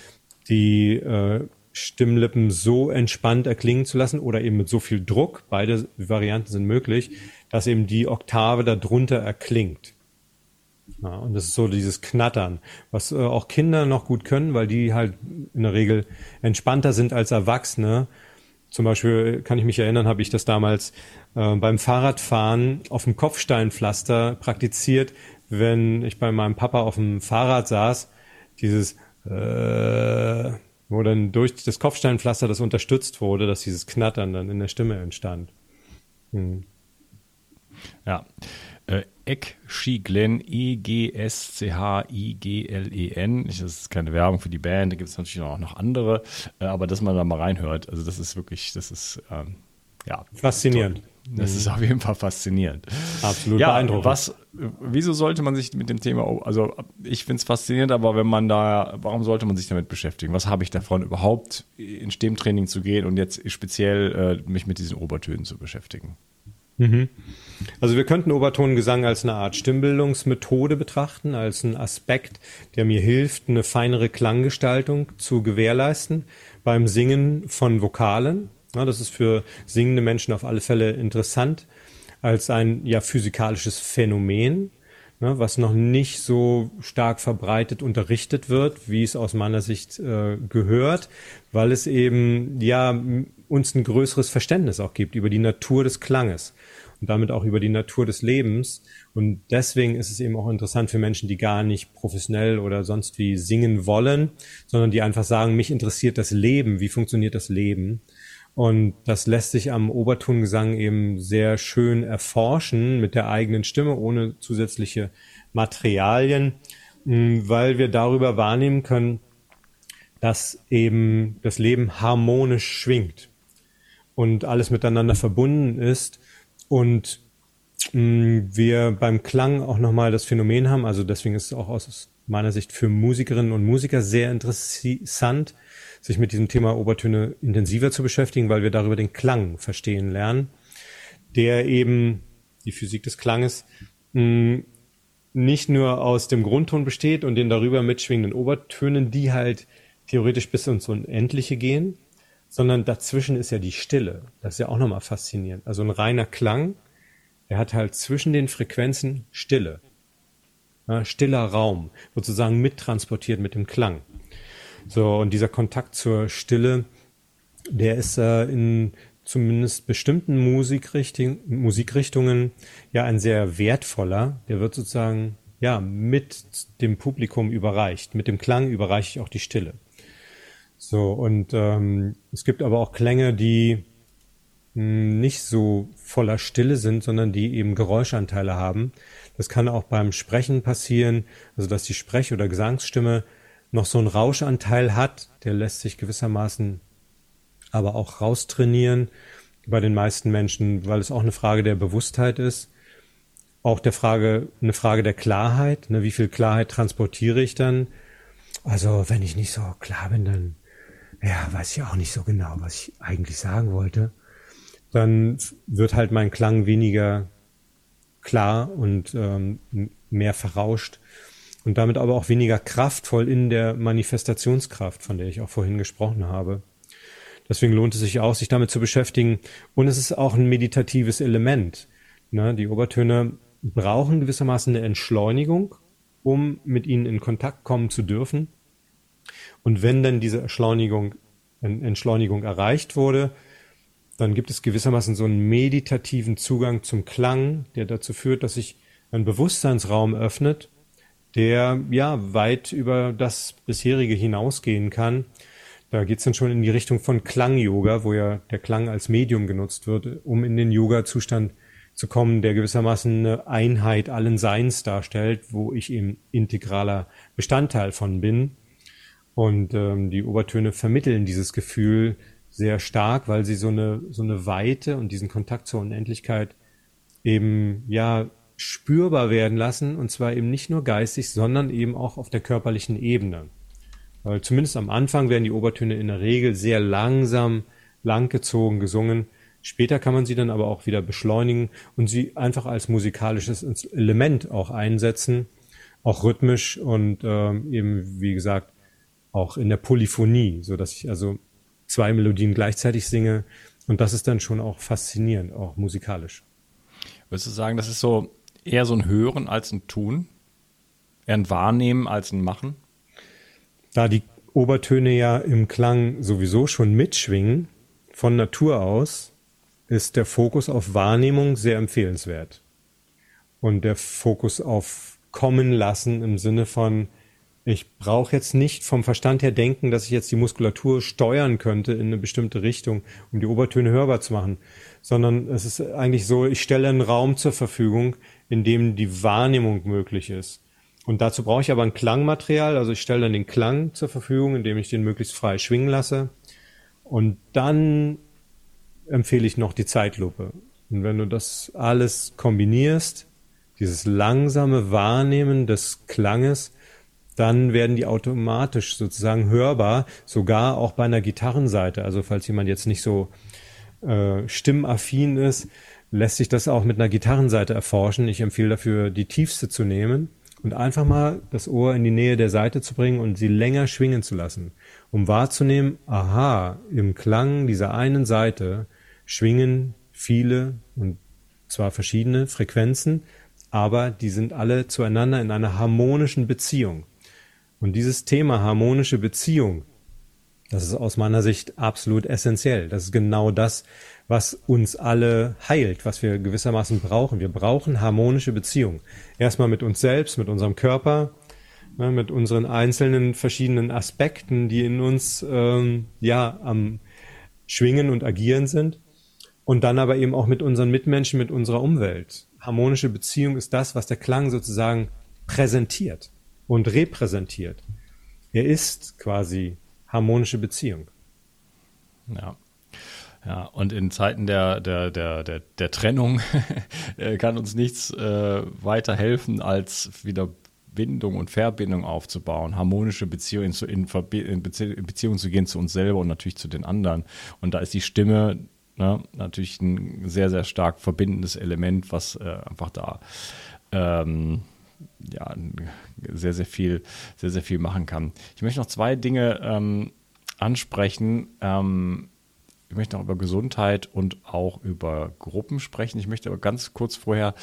die äh, Stimmlippen so entspannt erklingen zu lassen oder eben mit so viel Druck, beide Varianten sind möglich, dass eben die Oktave darunter erklingt. Ja, und das ist so dieses Knattern, was äh, auch Kinder noch gut können, weil die halt in der Regel entspannter sind als Erwachsene. Zum Beispiel kann ich mich erinnern, habe ich das damals äh, beim Fahrradfahren auf dem Kopfsteinpflaster praktiziert, wenn ich bei meinem Papa auf dem Fahrrad saß, dieses äh, wo dann durch das Kopfsteinpflaster das unterstützt wurde, dass dieses Knattern dann in der Stimme entstand. Hm. Ja. Äh, Eckschiglen, E-G-S-C-H-I-G-L-E-N. Das ist keine Werbung für die Band, da gibt es natürlich auch noch andere, äh, aber dass man da mal reinhört, also das ist wirklich, das ist ähm, ja. Faszinierend. Toll. Das ist auf jeden Fall faszinierend. Absolut ja, beeindruckend. Was, wieso sollte man sich mit dem Thema, also ich finde es faszinierend, aber wenn man da, warum sollte man sich damit beschäftigen? Was habe ich davon überhaupt in Stimmtraining zu gehen und jetzt speziell äh, mich mit diesen Obertönen zu beschäftigen? Mhm. Also wir könnten Obertongesang als eine Art Stimmbildungsmethode betrachten, als einen Aspekt, der mir hilft, eine feinere Klanggestaltung zu gewährleisten beim Singen von Vokalen. Ja, das ist für singende Menschen auf alle Fälle interessant als ein ja physikalisches Phänomen, ne, was noch nicht so stark verbreitet unterrichtet wird, wie es aus meiner Sicht äh, gehört, weil es eben ja uns ein größeres Verständnis auch gibt über die Natur des Klanges und damit auch über die Natur des Lebens. Und deswegen ist es eben auch interessant für Menschen, die gar nicht professionell oder sonst wie singen wollen, sondern die einfach sagen, mich interessiert das Leben, wie funktioniert das Leben? Und das lässt sich am Obertongesang eben sehr schön erforschen mit der eigenen Stimme, ohne zusätzliche Materialien, weil wir darüber wahrnehmen können, dass eben das Leben harmonisch schwingt und alles miteinander verbunden ist und wir beim Klang auch nochmal das Phänomen haben, also deswegen ist es auch aus meiner Sicht für Musikerinnen und Musiker sehr interessant, sich mit diesem Thema Obertöne intensiver zu beschäftigen, weil wir darüber den Klang verstehen lernen, der eben die Physik des Klanges mh, nicht nur aus dem Grundton besteht und den darüber mitschwingenden Obertönen, die halt theoretisch bis ins Unendliche gehen, sondern dazwischen ist ja die Stille. Das ist ja auch nochmal faszinierend. Also ein reiner Klang, der hat halt zwischen den Frequenzen Stille. Ja, stiller Raum, sozusagen mittransportiert mit dem Klang. So, und dieser Kontakt zur Stille, der ist äh, in zumindest bestimmten Musikrichtung, Musikrichtungen ja ein sehr wertvoller. Der wird sozusagen ja mit dem Publikum überreicht. Mit dem Klang überreiche ich auch die Stille. So, und ähm, es gibt aber auch Klänge, die mh, hm, nicht so voller Stille sind, sondern die eben Geräuschanteile haben. Das kann auch beim Sprechen passieren, also dass die Sprech- oder Gesangsstimme noch so einen Rauschanteil hat, der lässt sich gewissermaßen aber auch raustrainieren bei den meisten Menschen, weil es auch eine Frage der Bewusstheit ist, auch der Frage, eine Frage der Klarheit, ne, wie viel Klarheit transportiere ich dann? Also, wenn ich nicht so klar bin, dann, ja, weiß ich auch nicht so genau, was ich eigentlich sagen wollte. Dann wird halt mein Klang weniger klar und ähm, mehr verrauscht und damit aber auch weniger kraftvoll in der Manifestationskraft, von der ich auch vorhin gesprochen habe. Deswegen lohnt es sich auch, sich damit zu beschäftigen. Und es ist auch ein meditatives Element. Ne, die Obertöne brauchen gewissermaßen eine Entschleunigung, um mit ihnen in Kontakt kommen zu dürfen. Und wenn dann diese Entschleunigung, Entschleunigung erreicht wurde, dann gibt es gewissermaßen so einen meditativen Zugang zum Klang, der dazu führt, dass sich ein Bewusstseinsraum öffnet, der ja weit über das bisherige hinausgehen kann. Da geht es dann schon in die Richtung von Klang-Yoga, wo ja der Klang als Medium genutzt wird, um in den Yoga-Zustand zu kommen, der gewissermaßen eine Einheit allen Seins darstellt, wo ich eben integraler Bestandteil von bin. Und ähm, die Obertöne vermitteln dieses Gefühl sehr stark, weil sie so eine, so eine Weite und diesen Kontakt zur Unendlichkeit eben, ja, spürbar werden lassen. Und zwar eben nicht nur geistig, sondern eben auch auf der körperlichen Ebene. Weil zumindest am Anfang werden die Obertöne in der Regel sehr langsam, langgezogen gesungen Später kann man sie dann aber auch wieder beschleunigen und sie einfach als musikalisches Element auch einsetzen, auch rhythmisch und ähm, eben, wie gesagt, auch in der Polyphonie, so dass ich also zwei Melodien gleichzeitig singe und das ist dann schon auch faszinierend, auch musikalisch. Würdest du sagen, das ist so eher so ein Hören als ein Tun? Eher ein Wahrnehmen als ein Machen? Da die Obertöne ja im Klang sowieso schon mitschwingen, von Natur aus, ist der Fokus auf Wahrnehmung sehr empfehlenswert. Und der Fokus auf kommen lassen im Sinne von, ich brauche jetzt nicht vom Verstand her denken, dass ich jetzt die Muskulatur steuern könnte in eine bestimmte Richtung, um die Obertöne hörbar zu machen, sondern es ist eigentlich so, ich stelle einen Raum zur Verfügung, in dem die Wahrnehmung möglich ist. Und dazu brauche ich aber ein Klangmaterial, also ich stelle dann den Klang zur Verfügung, indem ich den möglichst frei schwingen lasse. Und dann empfehle ich noch die Zeitlupe. Und wenn du das alles kombinierst, dieses langsame Wahrnehmen des Klanges, dann werden die automatisch sozusagen hörbar, sogar auch bei einer Gitarrenseite. Also falls jemand jetzt nicht so äh, stimmaffin ist, lässt sich das auch mit einer Gitarrenseite erforschen. Ich empfehle dafür, die tiefste zu nehmen und einfach mal das Ohr in die Nähe der Seite zu bringen und sie länger schwingen zu lassen, um wahrzunehmen, aha, im Klang dieser einen Seite schwingen viele und zwar verschiedene Frequenzen, aber die sind alle zueinander in einer harmonischen Beziehung. Und dieses Thema harmonische Beziehung, das ist aus meiner Sicht absolut essentiell. Das ist genau das, was uns alle heilt, was wir gewissermaßen brauchen. Wir brauchen harmonische Beziehung. Erstmal mit uns selbst, mit unserem Körper, ne, mit unseren einzelnen verschiedenen Aspekten, die in uns ähm, ja am Schwingen und Agieren sind. Und dann aber eben auch mit unseren Mitmenschen, mit unserer Umwelt. Harmonische Beziehung ist das, was der Klang sozusagen präsentiert und repräsentiert. Er ist quasi harmonische Beziehung. Ja. Ja, und in Zeiten der, der, der, der, der Trennung kann uns nichts äh, weiter helfen, als wieder Bindung und Verbindung aufzubauen, harmonische Beziehungen in, in, in Beziehung zu gehen zu uns selber und natürlich zu den anderen. Und da ist die Stimme Ne? Natürlich ein sehr, sehr stark verbindendes Element, was äh, einfach da ähm, ja, sehr, sehr viel, sehr, sehr viel machen kann. Ich möchte noch zwei Dinge ähm, ansprechen. Ähm, ich möchte noch über Gesundheit und auch über Gruppen sprechen. Ich möchte aber ganz kurz vorher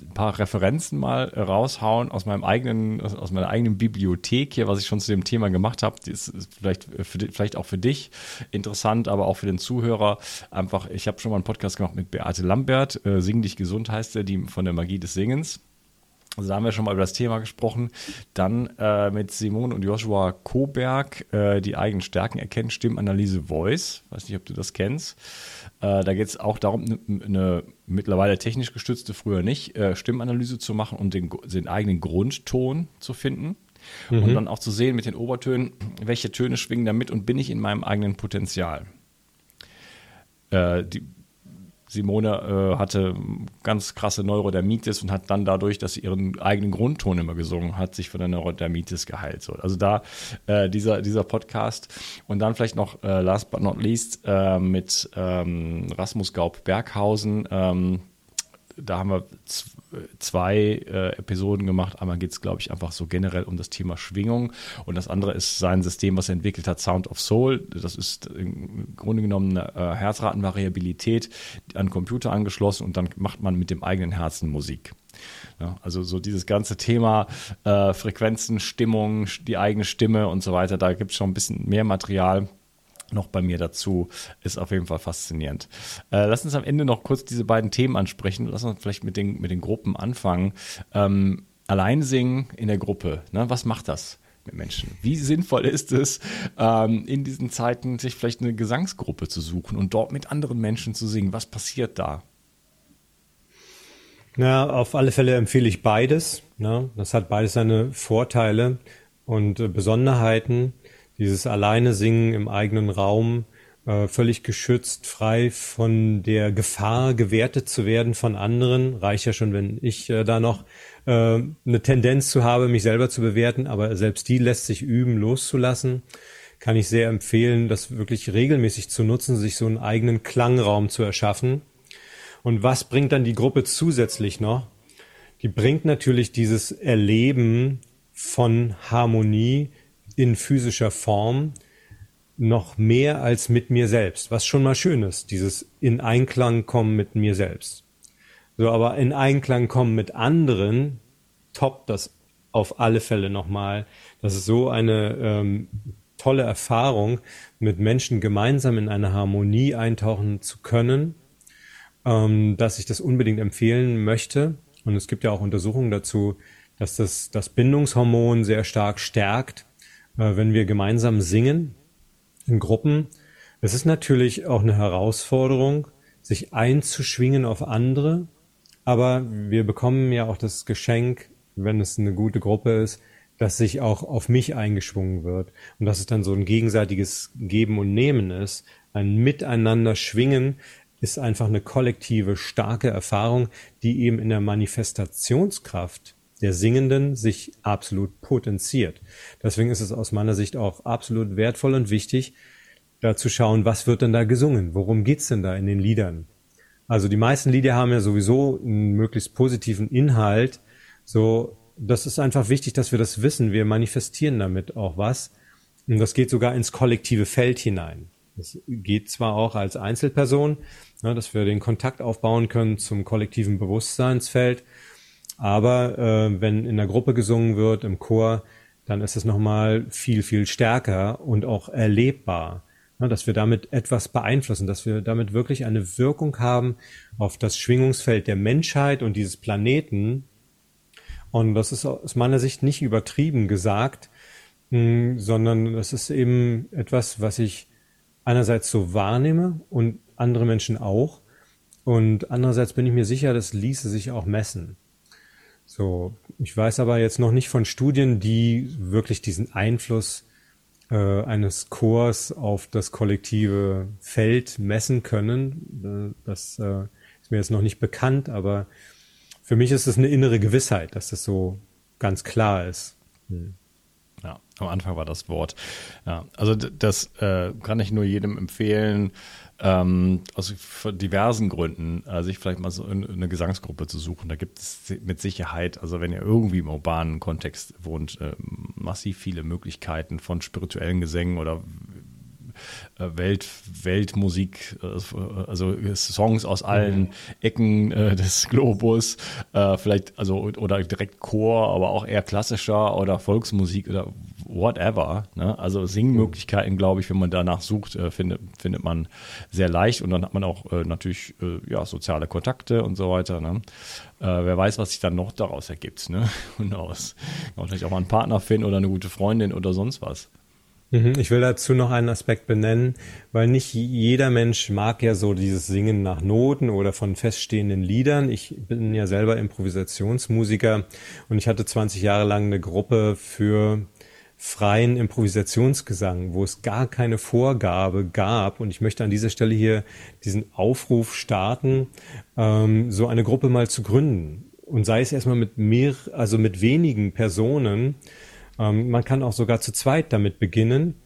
ein paar Referenzen mal raushauen aus meinem eigenen, aus meiner eigenen Bibliothek hier, was ich schon zu dem Thema gemacht habe. Das ist vielleicht, für, vielleicht auch für dich interessant, aber auch für den Zuhörer. Einfach, ich habe schon mal einen Podcast gemacht mit Beate Lambert, äh, Sing dich gesund heißt er, die von der Magie des Singens. Also da haben wir schon mal über das Thema gesprochen. Dann äh, mit Simone und Joshua Koberg, äh, die eigenen Stärken erkennen, Stimmanalyse Voice. Weiß nicht, ob du das kennst. Äh, da geht es auch darum, eine, eine, mittlerweile technisch gestützte, früher nicht, äh, Stimmanalyse zu machen und den, den eigenen Grundton zu finden. Mhm. Und dann auch zu sehen mit den Obertönen, welche Töne schwingen da mit und bin ich in meinem eigenen Potenzial. Äh, die, Simone äh, hatte ganz krasse Neurodermitis und hat dann dadurch, dass sie ihren eigenen Grundton immer gesungen hat, sich von der Neurodermitis geheilt. So, also da äh, dieser, dieser Podcast. Und dann vielleicht noch, äh, last but not least, äh, mit ähm, Rasmus Gaub Berghausen. Ähm, da haben wir zwei äh, Episoden gemacht. Einmal geht es, glaube ich, einfach so generell um das Thema Schwingung und das andere ist sein System, was er entwickelt hat, Sound of Soul. Das ist im Grunde genommen eine äh, Herzratenvariabilität an Computer angeschlossen und dann macht man mit dem eigenen Herzen Musik. Ja, also so dieses ganze Thema äh, Frequenzen, Stimmung, die eigene Stimme und so weiter, da gibt es schon ein bisschen mehr Material noch bei mir dazu. Ist auf jeden Fall faszinierend. Äh, lass uns am Ende noch kurz diese beiden Themen ansprechen. Lass uns vielleicht mit den, mit den Gruppen anfangen. Ähm, allein singen in der Gruppe, ne? was macht das? mit Menschen. Wie sinnvoll ist es, ähm, in diesen Zeiten sich vielleicht eine Gesangsgruppe zu suchen und dort mit anderen Menschen zu singen? Was passiert da? Na, auf alle Fälle empfehle ich beides. Ne? Das hat beides seine Vorteile und äh, Besonderheiten dieses alleine singen im eigenen Raum, äh, völlig geschützt, frei von der Gefahr gewertet zu werden von anderen. Reicht ja schon, wenn ich äh, da noch äh, eine Tendenz zu habe, mich selber zu bewerten, aber selbst die lässt sich üben, loszulassen. Kann ich sehr empfehlen, das wirklich regelmäßig zu nutzen, sich so einen eigenen Klangraum zu erschaffen. Und was bringt dann die Gruppe zusätzlich noch? Die bringt natürlich dieses Erleben von Harmonie, in physischer Form noch mehr als mit mir selbst, was schon mal schön ist, dieses in Einklang kommen mit mir selbst. So, aber in Einklang kommen mit anderen toppt das auf alle Fälle nochmal. Das ist so eine ähm, tolle Erfahrung, mit Menschen gemeinsam in eine Harmonie eintauchen zu können, ähm, dass ich das unbedingt empfehlen möchte. Und es gibt ja auch Untersuchungen dazu, dass das das Bindungshormon sehr stark stärkt wenn wir gemeinsam singen in Gruppen. Es ist natürlich auch eine Herausforderung, sich einzuschwingen auf andere, aber wir bekommen ja auch das Geschenk, wenn es eine gute Gruppe ist, dass sich auch auf mich eingeschwungen wird und dass es dann so ein gegenseitiges Geben und Nehmen ist, ein Miteinander schwingen ist einfach eine kollektive starke Erfahrung, die eben in der Manifestationskraft der Singenden sich absolut potenziert. Deswegen ist es aus meiner Sicht auch absolut wertvoll und wichtig, da zu schauen, was wird denn da gesungen? Worum geht's denn da in den Liedern? Also die meisten Lieder haben ja sowieso einen möglichst positiven Inhalt. So, das ist einfach wichtig, dass wir das wissen. Wir manifestieren damit auch was. Und das geht sogar ins kollektive Feld hinein. Das geht zwar auch als Einzelperson, ja, dass wir den Kontakt aufbauen können zum kollektiven Bewusstseinsfeld, aber äh, wenn in der Gruppe gesungen wird, im Chor, dann ist es nochmal viel, viel stärker und auch erlebbar. Ne, dass wir damit etwas beeinflussen, dass wir damit wirklich eine Wirkung haben auf das Schwingungsfeld der Menschheit und dieses Planeten. Und das ist aus meiner Sicht nicht übertrieben gesagt, mh, hm, sondern das ist eben etwas, was ich einerseits so wahrnehme und andere Menschen auch. Und andererseits bin ich mir sicher, das ließe sich auch messen. So, ich weiß aber jetzt noch nicht von Studien, die wirklich diesen Einfluss äh, eines Chors auf das kollektive Feld messen können. Das äh, ist mir jetzt noch nicht bekannt, aber für mich ist es eine innere Gewissheit, dass das so ganz klar ist. Hm. Am Anfang war das Wort. Ja, also das äh, kann ich nur jedem empfehlen, ähm, aus diversen Gründen, äh, sich vielleicht mal so in, in eine Gesangsgruppe zu suchen. Da gibt es mit Sicherheit, also wenn ihr irgendwie im urbanen Kontext wohnt, äh, massiv viele Möglichkeiten von spirituellen Gesängen oder äh, Welt, Weltmusik, äh, also Songs aus allen mhm. Ecken äh, des Globus, vielleicht, also oder direkt Chor, aber auch eher klassischer oder Volksmusik oder whatever. Ne? Also Singmöglichkeiten, glaube ich, wenn man danach sucht, findet, findet man sehr leicht und dann hat man auch natürlich ja, soziale Kontakte und so weiter. Ne? wer weiß, was sich dann noch daraus ergibt. Ne? Und aus. Vielleicht auch mal einen Partner finden oder eine gute Freundin oder sonst was. Mhm, ich will dazu noch einen Aspekt benennen, weil nicht jeder Mensch mag ja so dieses Singen nach Noten oder von feststehenden Liedern. Ich bin ja selber Improvisationsmusiker und ich hatte 20 Jahre lang eine Gruppe für freien Improvisationsgesang, wo es gar keine Vorgabe gab. Und ich möchte an dieser Stelle hier diesen Aufruf starten, ähm, so eine Gruppe mal zu gründen. Und sei es erstmal mit mehr, also mit wenigen Personen, ähm, man kann auch sogar zu zweit damit beginnen,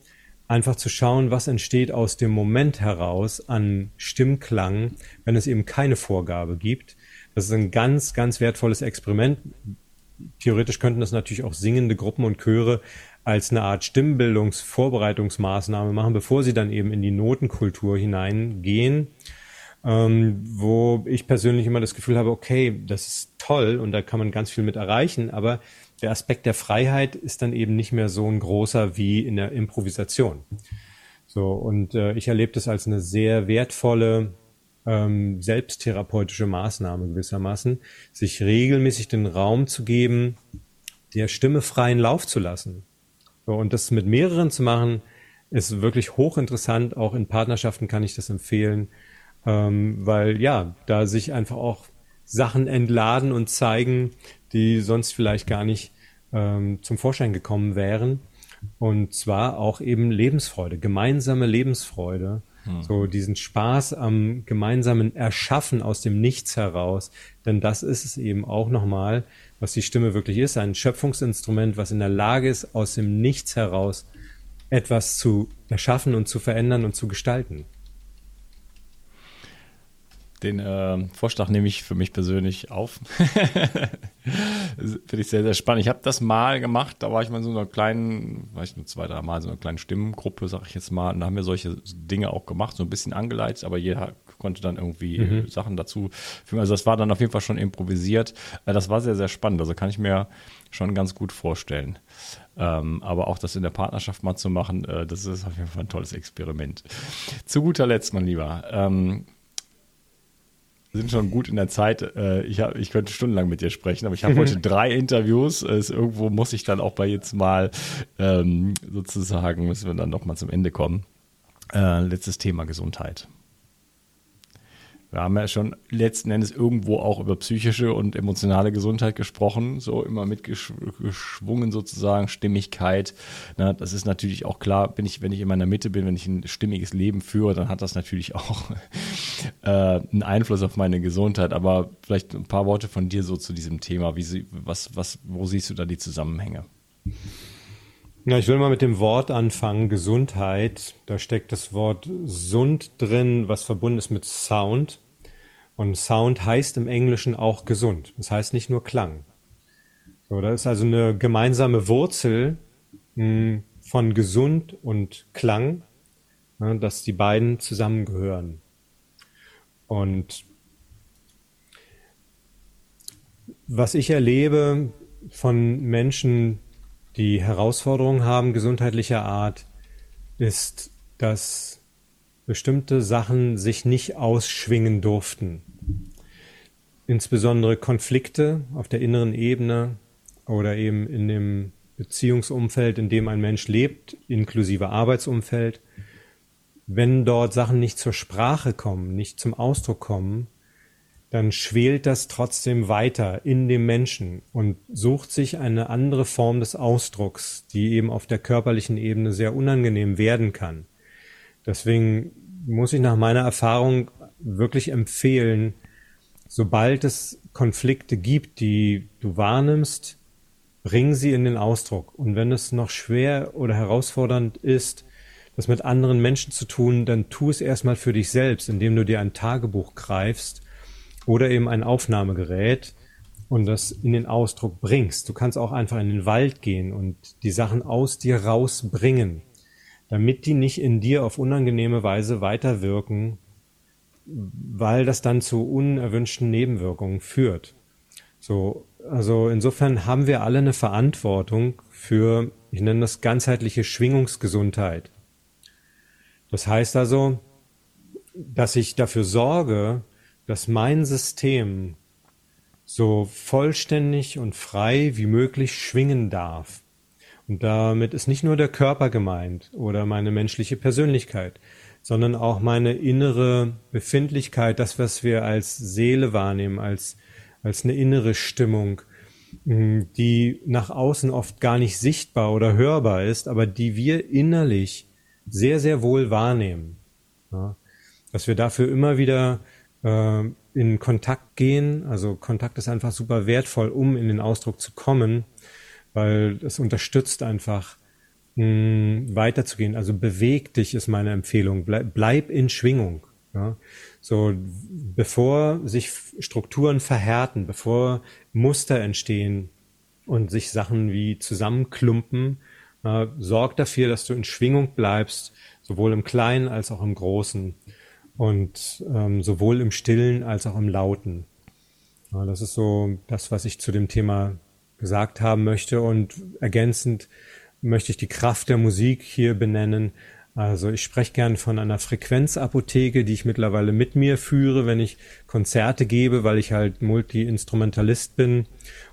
einfach zu schauen, was entsteht aus dem Moment heraus an Stimmklang, wenn es eben keine Vorgabe gibt. Das ist ein ganz, ganz wertvolles Experiment. Theoretisch könnten das natürlich auch singende Gruppen und Chöre als eine Art Stimmbildungsvorbereitungsmaßnahme machen, bevor sie dann eben in die Notenkultur hineingehen, ähm, wo ich persönlich immer das Gefühl habe, okay, das ist toll und da kann man ganz viel mit erreichen, aber der Aspekt der Freiheit ist dann eben nicht mehr so ein großer wie in der Improvisation. So, und äh, ich erlebe das als eine sehr wertvolle ähm, selbsttherapeutische Maßnahme gewissermaßen, sich regelmäßig den Raum zu geben, der Stimme freien Lauf zu lassen. Und das mit mehreren zu machen, ist wirklich hochinteressant. Auch in Partnerschaften kann ich das empfehlen, ähm, weil ja, da sich einfach auch Sachen entladen und zeigen, die sonst vielleicht gar nicht ähm, zum Vorschein gekommen wären. Und zwar auch eben Lebensfreude, gemeinsame Lebensfreude. Hm. So diesen Spaß am gemeinsamen Erschaffen aus dem Nichts heraus. Denn das ist es eben auch nochmal, was die Stimme wirklich ist, ein Schöpfungsinstrument, was in der Lage ist, aus dem Nichts heraus etwas zu erschaffen und zu verändern und zu gestalten. Den äh, Vorschlag nehme ich für mich persönlich auf. Finde ich sehr, sehr spannend. Ich habe das mal gemacht, da war ich mal in so einer kleinen, weiß ich nur zwei, drei Mal, so einer kleinen Stimmengruppe, sag ich jetzt mal, und da haben wir solche Dinge auch gemacht, so ein bisschen angeleitet, aber jeder konnte dann irgendwie mhm. Sachen dazu fügen. Also das war dann auf jeden Fall schon improvisiert. Äh, das war sehr, sehr spannend. Also kann ich mir schon ganz gut vorstellen. Ähm, aber auch das in der Partnerschaft mal zu machen, äh, das ist auf jeden Fall ein tolles Experiment. Zu guter Letzt, mein Lieber, ähm, sind schon gut in der Zeit. Äh, ich, hab, ich könnte stundenlang mit dir sprechen, aber ich habe heute drei Interviews. Es, irgendwo muss ich dann auch bei jetzt mal ähm, sozusagen, müssen wir dann noch mal zum Ende kommen. Äh, letztes Thema Gesundheit. Wir haben ja schon letzten Endes irgendwo auch über psychische und emotionale Gesundheit gesprochen, so immer mitgeschwungen sozusagen, Stimmigkeit. Na, das ist natürlich auch klar, bin ich, wenn ich in meiner Mitte bin, wenn ich ein stimmiges Leben führe, dann hat das natürlich auch äh, einen Einfluss auf meine Gesundheit. Aber vielleicht ein paar Worte von dir so zu diesem Thema. Wie sie, was, was, wo siehst du da die Zusammenhänge? Ja, ich will mal mit dem Wort anfangen, Gesundheit. Da steckt das Wort Sund drin, was verbunden ist mit Sound. Und Sound heißt im Englischen auch gesund. Das heißt nicht nur Klang. So, da ist also eine gemeinsame Wurzel mh, hm, von gesund und Klang, ne, dass die beiden zusammengehören. Und was ich erlebe von Menschen, die Herausforderungen haben gesundheitlicher Art, ist, dass bestimmte Sachen sich nicht ausschwingen durften. Insbesondere Konflikte auf der inneren Ebene oder eben in dem Beziehungsumfeld, in dem ein Mensch lebt, inklusive Arbeitsumfeld. Wenn dort Sachen nicht zur Sprache kommen, nicht zum Ausdruck kommen, dann schwelt das trotzdem weiter in dem Menschen und sucht sich eine andere Form des Ausdrucks, die eben auf der körperlichen Ebene sehr unangenehm werden kann. Deswegen muss ich nach meiner Erfahrung wirklich empfehlen, sobald es Konflikte gibt, die du wahrnimmst, bring sie in den Ausdruck. Und wenn es noch schwer oder herausfordernd ist, das mit anderen Menschen zu tun, dann tu es erstmal für dich selbst, indem du dir ein Tagebuch greifst oder eben ein Aufnahmegerät und das in den Ausdruck bringst. Du kannst auch einfach in den Wald gehen und die Sachen aus dir rausbringen, damit die nicht in dir auf unangenehme Weise weiterwirken, weil das dann zu unerwünschten Nebenwirkungen führt. So, also insofern haben wir alle eine Verantwortung für, ich nenne das ganzheitliche Schwingungsgesundheit. Das heißt also, dass ich dafür sorge, dass mein System so vollständig und frei wie möglich schwingen darf. Und damit ist nicht nur der Körper gemeint oder meine menschliche Persönlichkeit, sondern auch meine innere Befindlichkeit, das, was wir als Seele wahrnehmen, als, als eine innere Stimmung, die nach außen oft gar nicht sichtbar oder hörbar ist, aber die wir innerlich sehr, sehr wohl wahrnehmen. Ja, dass wir dafür immer wieder äh, in Kontakt gehen. Also Kontakt ist einfach super wertvoll, um in den Ausdruck zu kommen, weil es unterstützt einfach mh, weiterzugehen. Also beweg dich ist meine Empfehlung. Bleib, bleib in Schwingung. Ja? So, bevor sich Strukturen verhärten, bevor Muster entstehen und sich Sachen wie zusammenklumpen, äh, sorg dafür, dass du in Schwingung bleibst, sowohl im Kleinen als auch im Großen und ähm, sowohl im Stillen als auch im Lauten. Ja, das ist so das, was ich zu dem Thema gesagt haben möchte und ergänzend möchte ich die Kraft der Musik hier benennen. Also ich spreche gern von einer Frequenzapotheke, die ich mittlerweile mit mir führe, wenn ich Konzerte gebe, weil ich halt Multi-Instrumentalist bin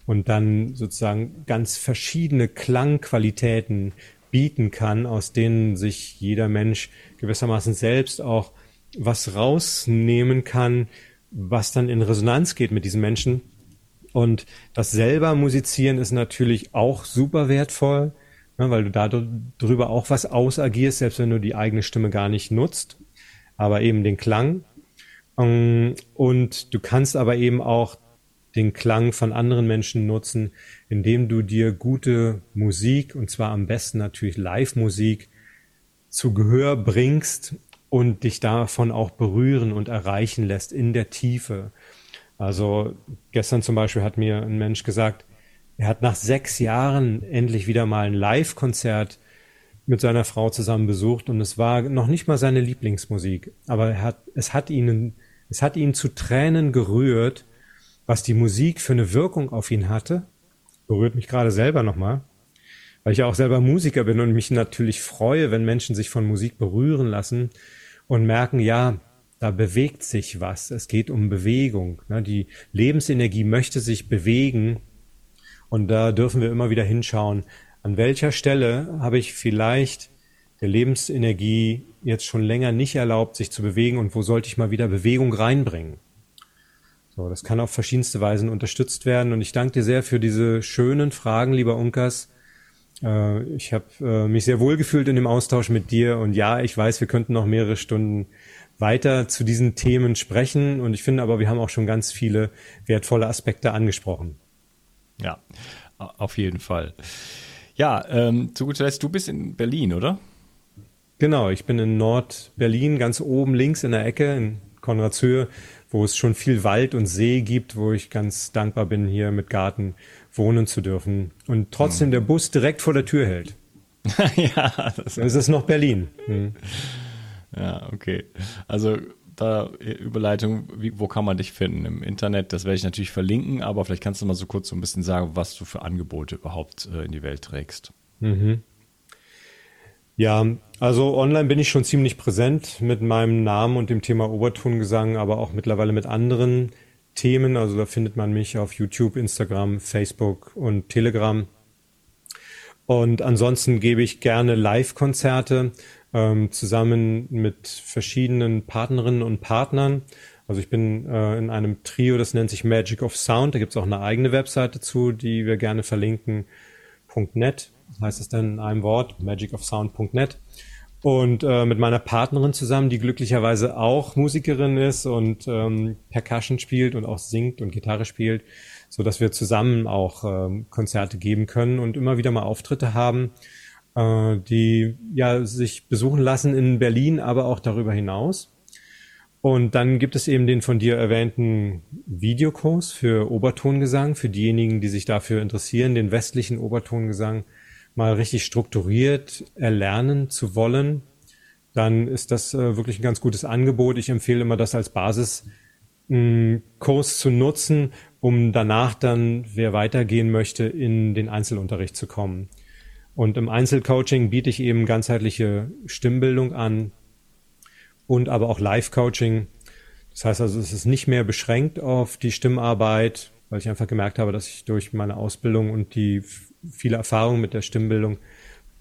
und dann sozusagen ganz verschiedene Klangqualitäten bieten kann, aus denen sich jeder Mensch gewissermaßen selbst auch was rausnehmen kann, was dann in Resonanz geht mit diesen Menschen. Und das selber musizieren ist natürlich auch super wertvoll, ne, weil du darüber auch was ausagierst, selbst wenn du die eigene Stimme gar nicht nutzt, aber eben den Klang. Ähm, und du kannst aber eben auch den Klang von anderen Menschen nutzen, indem du dir gute Musik, und zwar am besten natürlich Live-Musik, zu Gehör bringst und dich davon auch berühren und erreichen lässt in der Tiefe. Also gestern zum Beispiel hat mir ein Mensch gesagt, er hat nach sechs Jahren endlich wieder mal ein Live-Konzert mit seiner Frau zusammen besucht und es war noch nicht mal seine Lieblingsmusik, aber er hat, es hat ihn, es hat ihn zu Tränen gerührt, was die Musik für eine Wirkung auf ihn hatte. Berührt mich gerade selber nochmal, weil ich ja auch selber Musiker bin und mich natürlich freue, wenn Menschen sich von Musik berühren lassen und merken, ja, da bewegt sich was. Es geht um Bewegung. Ne? Die Lebensenergie möchte sich bewegen. Und da dürfen wir immer wieder hinschauen, an welcher Stelle habe ich vielleicht der Lebensenergie jetzt schon länger nicht erlaubt, sich zu bewegen und wo sollte ich mal wieder Bewegung reinbringen. So, das kann auf verschiedenste Weisen unterstützt werden und ich danke dir sehr für diese schönen Fragen, lieber Unkas. Äh, ich habe äh, mich sehr wohl gefühlt in dem Austausch mit dir und ja, ich weiß, wir könnten noch mehrere Stunden weiter zu diesen Themen sprechen und ich finde aber, wir haben auch schon ganz viele wertvolle Aspekte angesprochen. Ja, auf jeden Fall. Ja, ähm, zu guter Letzt, du bist in Berlin, oder? Genau, ich bin in Nord-Berlin, ganz oben links in der Ecke in Konradshöhe, wo es schon viel Wald und See gibt, wo ich ganz dankbar bin, hier mit Garten wohnen zu dürfen und trotzdem hm. der Bus direkt vor der Tür hält. ja, das ist es noch Berlin. Hm. Ja, okay. Also da Überleitung, wie, wo kann man dich finden im Internet? Das werde ich natürlich verlinken, aber vielleicht kannst du mal so kurz so ein bisschen sagen, was du für Angebote überhaupt äh, in die Welt trägst. Mhm. Ja, also online bin ich schon ziemlich präsent mit meinem Namen und dem Thema Obertongesang, aber auch mittlerweile mit anderen Themen. Also da findet man mich auf YouTube, Instagram, Facebook und Telegram. Und ansonsten gebe ich gerne Live-Konzerte ähm, zusammen mit verschiedenen Partnerinnen und Partnern. Also ich bin äh, in einem Trio, das nennt sich Magic of Sound. Da gibt es auch eine eigene Webseite zu, die wir gerne verlinken. .net heißt es dann in einem Wort, magicofsound.net und äh, mit meiner Partnerin zusammen, die glücklicherweise auch Musikerin ist und ähm, Percussion spielt und auch singt und Gitarre spielt, so dass wir zusammen auch ähm, Konzerte geben können und immer wieder mal Auftritte haben, äh, die ja sich besuchen lassen in Berlin, aber auch darüber hinaus. Und dann gibt es eben den von dir erwähnten Videokurs für Obertongesang, für diejenigen, die sich dafür interessieren, den westlichen Obertongesang mal richtig strukturiert erlernen zu wollen, dann ist das äh, wirklich ein ganz gutes Angebot. Ich empfehle immer, das als Basiskurs zu nutzen, um danach dann, wer weitergehen möchte, in den Einzelunterricht zu kommen. Und im Einzelcoaching biete ich eben ganzheitliche Stimmbildung an und aber auch Live-Coaching. Das heißt also, es ist nicht mehr beschränkt auf die Stimmarbeit, weil ich einfach gemerkt habe, dass ich durch meine Ausbildung und die viele Erfahrung mit der Stimmbildung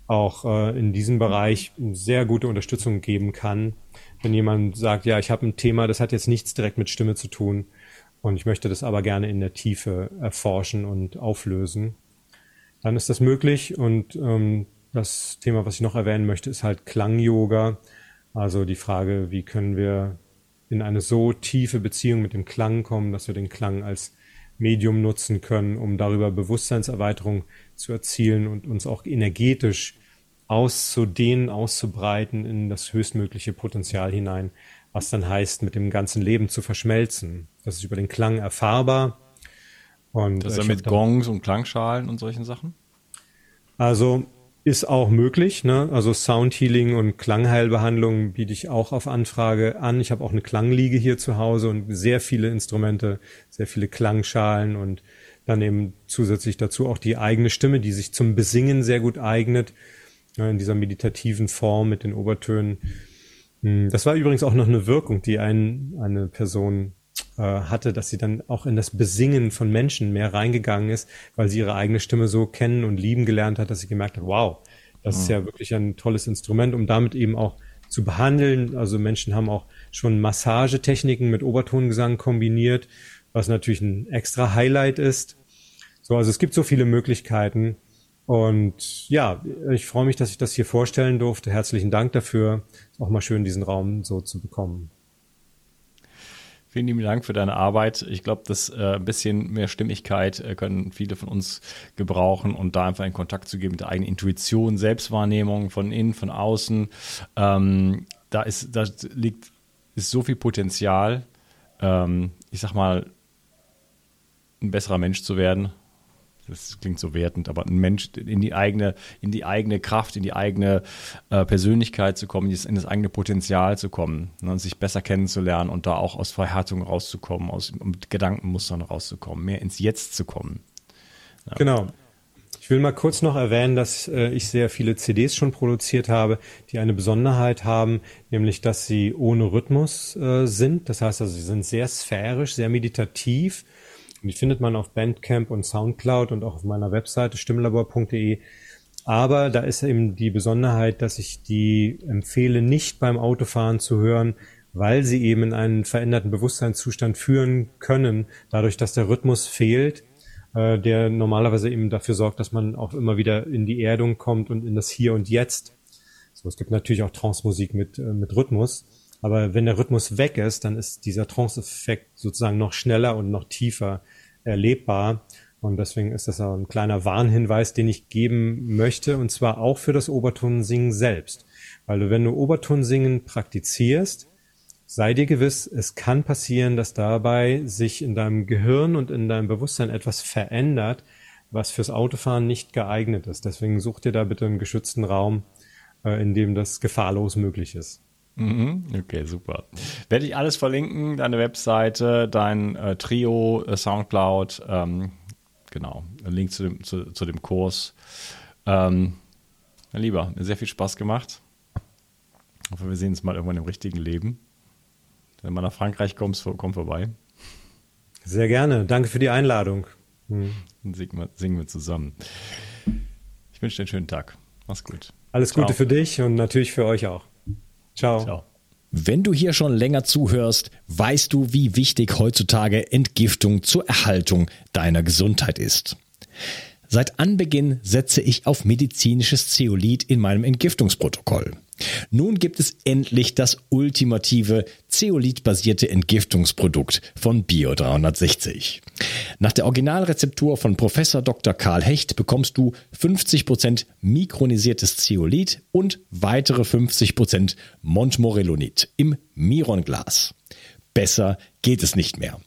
auch äh, in diesem Bereich sehr gute Unterstützung geben kann. Wenn jemand sagt, ja, ich habe ein Thema, das hat jetzt nichts direkt mit Stimme zu tun und ich möchte das aber gerne in der Tiefe erforschen und auflösen, dann ist das möglich. Und ähm, das Thema, was ich noch erwähnen möchte, ist halt Klang-Yoga. Also die Frage, wie können wir in eine so tiefe Beziehung mit dem Klang kommen, dass wir den Klang als Medium nutzen können, um darüber Bewusstseinserweiterung zu erzielen und uns auch energetisch auszudehnen, auszubreiten in das höchstmögliche Potenzial hinein, was dann heißt, mit dem ganzen Leben zu verschmelzen. Das ist über den Klang erfahrbar. Und das ist ja mit Gongs und Klangschalen und solchen Sachen? Also ist auch möglich. Ne? Also Soundhealing und Klangheilbehandlung biete ich auch auf Anfrage an. Ich habe auch eine Klangliege hier zu Hause und sehr viele Instrumente, sehr viele Klangschalen und dann eben zusätzlich dazu auch die eigene Stimme, die sich zum Besingen sehr gut eignet, in dieser meditativen Form mit den Obertönen. Hm, das war übrigens auch noch eine Wirkung, die ein, eine Person äh, hatte, dass sie dann auch in das Besingen von Menschen mehr reingegangen ist, weil sie ihre eigene Stimme so kennen und lieben gelernt hat, dass sie gemerkt hat, wow, das mhm. ist ja wirklich ein tolles Instrument, um damit eben auch zu behandeln. Also Menschen haben auch schon Massagetechniken mit Obertongesang kombiniert, was natürlich ein extra Highlight ist. So, also es gibt so viele Möglichkeiten. Und ja, ich freue mich, dass ich das hier vorstellen durfte. Herzlichen Dank dafür. Ist auch mal schön, diesen Raum so zu bekommen. Vielen lieben Dank für deine Arbeit. Ich glaube, dass äh, ein bisschen mehr Stimmigkeit äh, können viele von uns gebrauchen und da einfach in Kontakt zu gehen mit der eigenen Intuition, Selbstwahrnehmung von innen, von außen. Ähm, da ist, da liegt ist so viel Potenzial. Ähm, ich sag mal, ein besserer Mensch zu werden, das klingt so wertend, aber ein Mensch in die eigene, in die eigene Kraft, in die eigene äh, Persönlichkeit zu kommen, in das eigene Potenzial zu kommen ne, sich besser kennenzulernen und da auch aus Verhärtung rauszukommen, aus Gedankenmustern rauszukommen, mehr ins Jetzt zu kommen. Ja. Genau. Ich will mal kurz noch erwähnen, dass äh, ich sehr viele CDs schon produziert habe, die eine Besonderheit haben, nämlich dass sie ohne Rhythmus äh, sind. Das heißt also, sie sind sehr sphärisch, sehr meditativ die findet man auf Bandcamp und Soundcloud und auch auf meiner Webseite stimmlabor.de. Aber da ist eben die Besonderheit, dass ich die empfehle, nicht beim Autofahren zu hören, weil sie eben in einen veränderten Bewusstseinszustand führen können, dadurch, dass der Rhythmus fehlt, äh, der normalerweise eben dafür sorgt, dass man auch immer wieder in die Erdung kommt und in das Hier und Jetzt. So, es gibt natürlich auch Trance-Musik mit, äh, mit Rhythmus. Aber wenn der Rhythmus weg ist, dann ist dieser Trance-Effekt sozusagen noch schneller und noch tiefer erlebbar. Und deswegen ist das auch ein kleiner Warnhinweis, den ich geben möchte, und zwar auch für das Obertonsingen selbst. Weil wenn du Obertonsingen praktizierst, sei dir gewiss, es kann passieren, dass dabei sich in deinem Gehirn und in deinem Bewusstsein etwas verändert, was fürs Autofahren nicht geeignet ist. Deswegen such dir da bitte einen geschützten Raum, äh, in dem das gefahrlos möglich ist. Mhm. Okay, super. Werde ich alles verlinken, deine Webseite, dein äh, Trio, äh, Soundcloud, ähm, genau, ein Link zu dem, zu, zu dem Kurs. Ähm, mein Lieber, mir sehr viel Spaß gemacht. Ich hoffe, wir sehen uns mal irgendwann im richtigen Leben. Wenn du mal nach Frankreich kommst, komm vorbei. Sehr gerne. Danke für die Einladung. Hm. Dann singen wir, singen wir zusammen. Ich wünsche dir einen schönen Tag. Mach's gut. Alles Ciao. Gute für dich und natürlich für euch auch. Ciao. Ciao. Wenn du hier schon länger zuhörst, weißt du, wie wichtig heutzutage Entgiftung zur Erhaltung deiner Gesundheit ist. Seit Anbeginn setze ich auf medizinisches Zeolit in meinem Entgiftungsprotokoll. Nun gibt es endlich das ultimative Zeolit-basierte Entgiftungsprodukt von Bio 360. Nach der Originalrezeptur von Professor Dr. Karl Hecht bekommst du 50% mikronisiertes Zeolit und weitere 50% Montmorillonit im Mironglas. Besser geht es nicht mehr.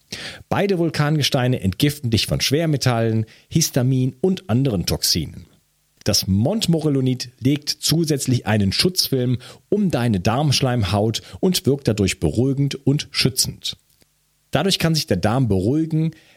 Beide Vulkangesteine entgiften dich von Schwermetallen, Histamin und anderen Toxinen. Das Montmorillonit legt zusätzlich einen Schutzfilm um deine Darmschleimhaut und wirkt dadurch beruhigend und schützend. Dadurch kann sich der Darm beruhigen,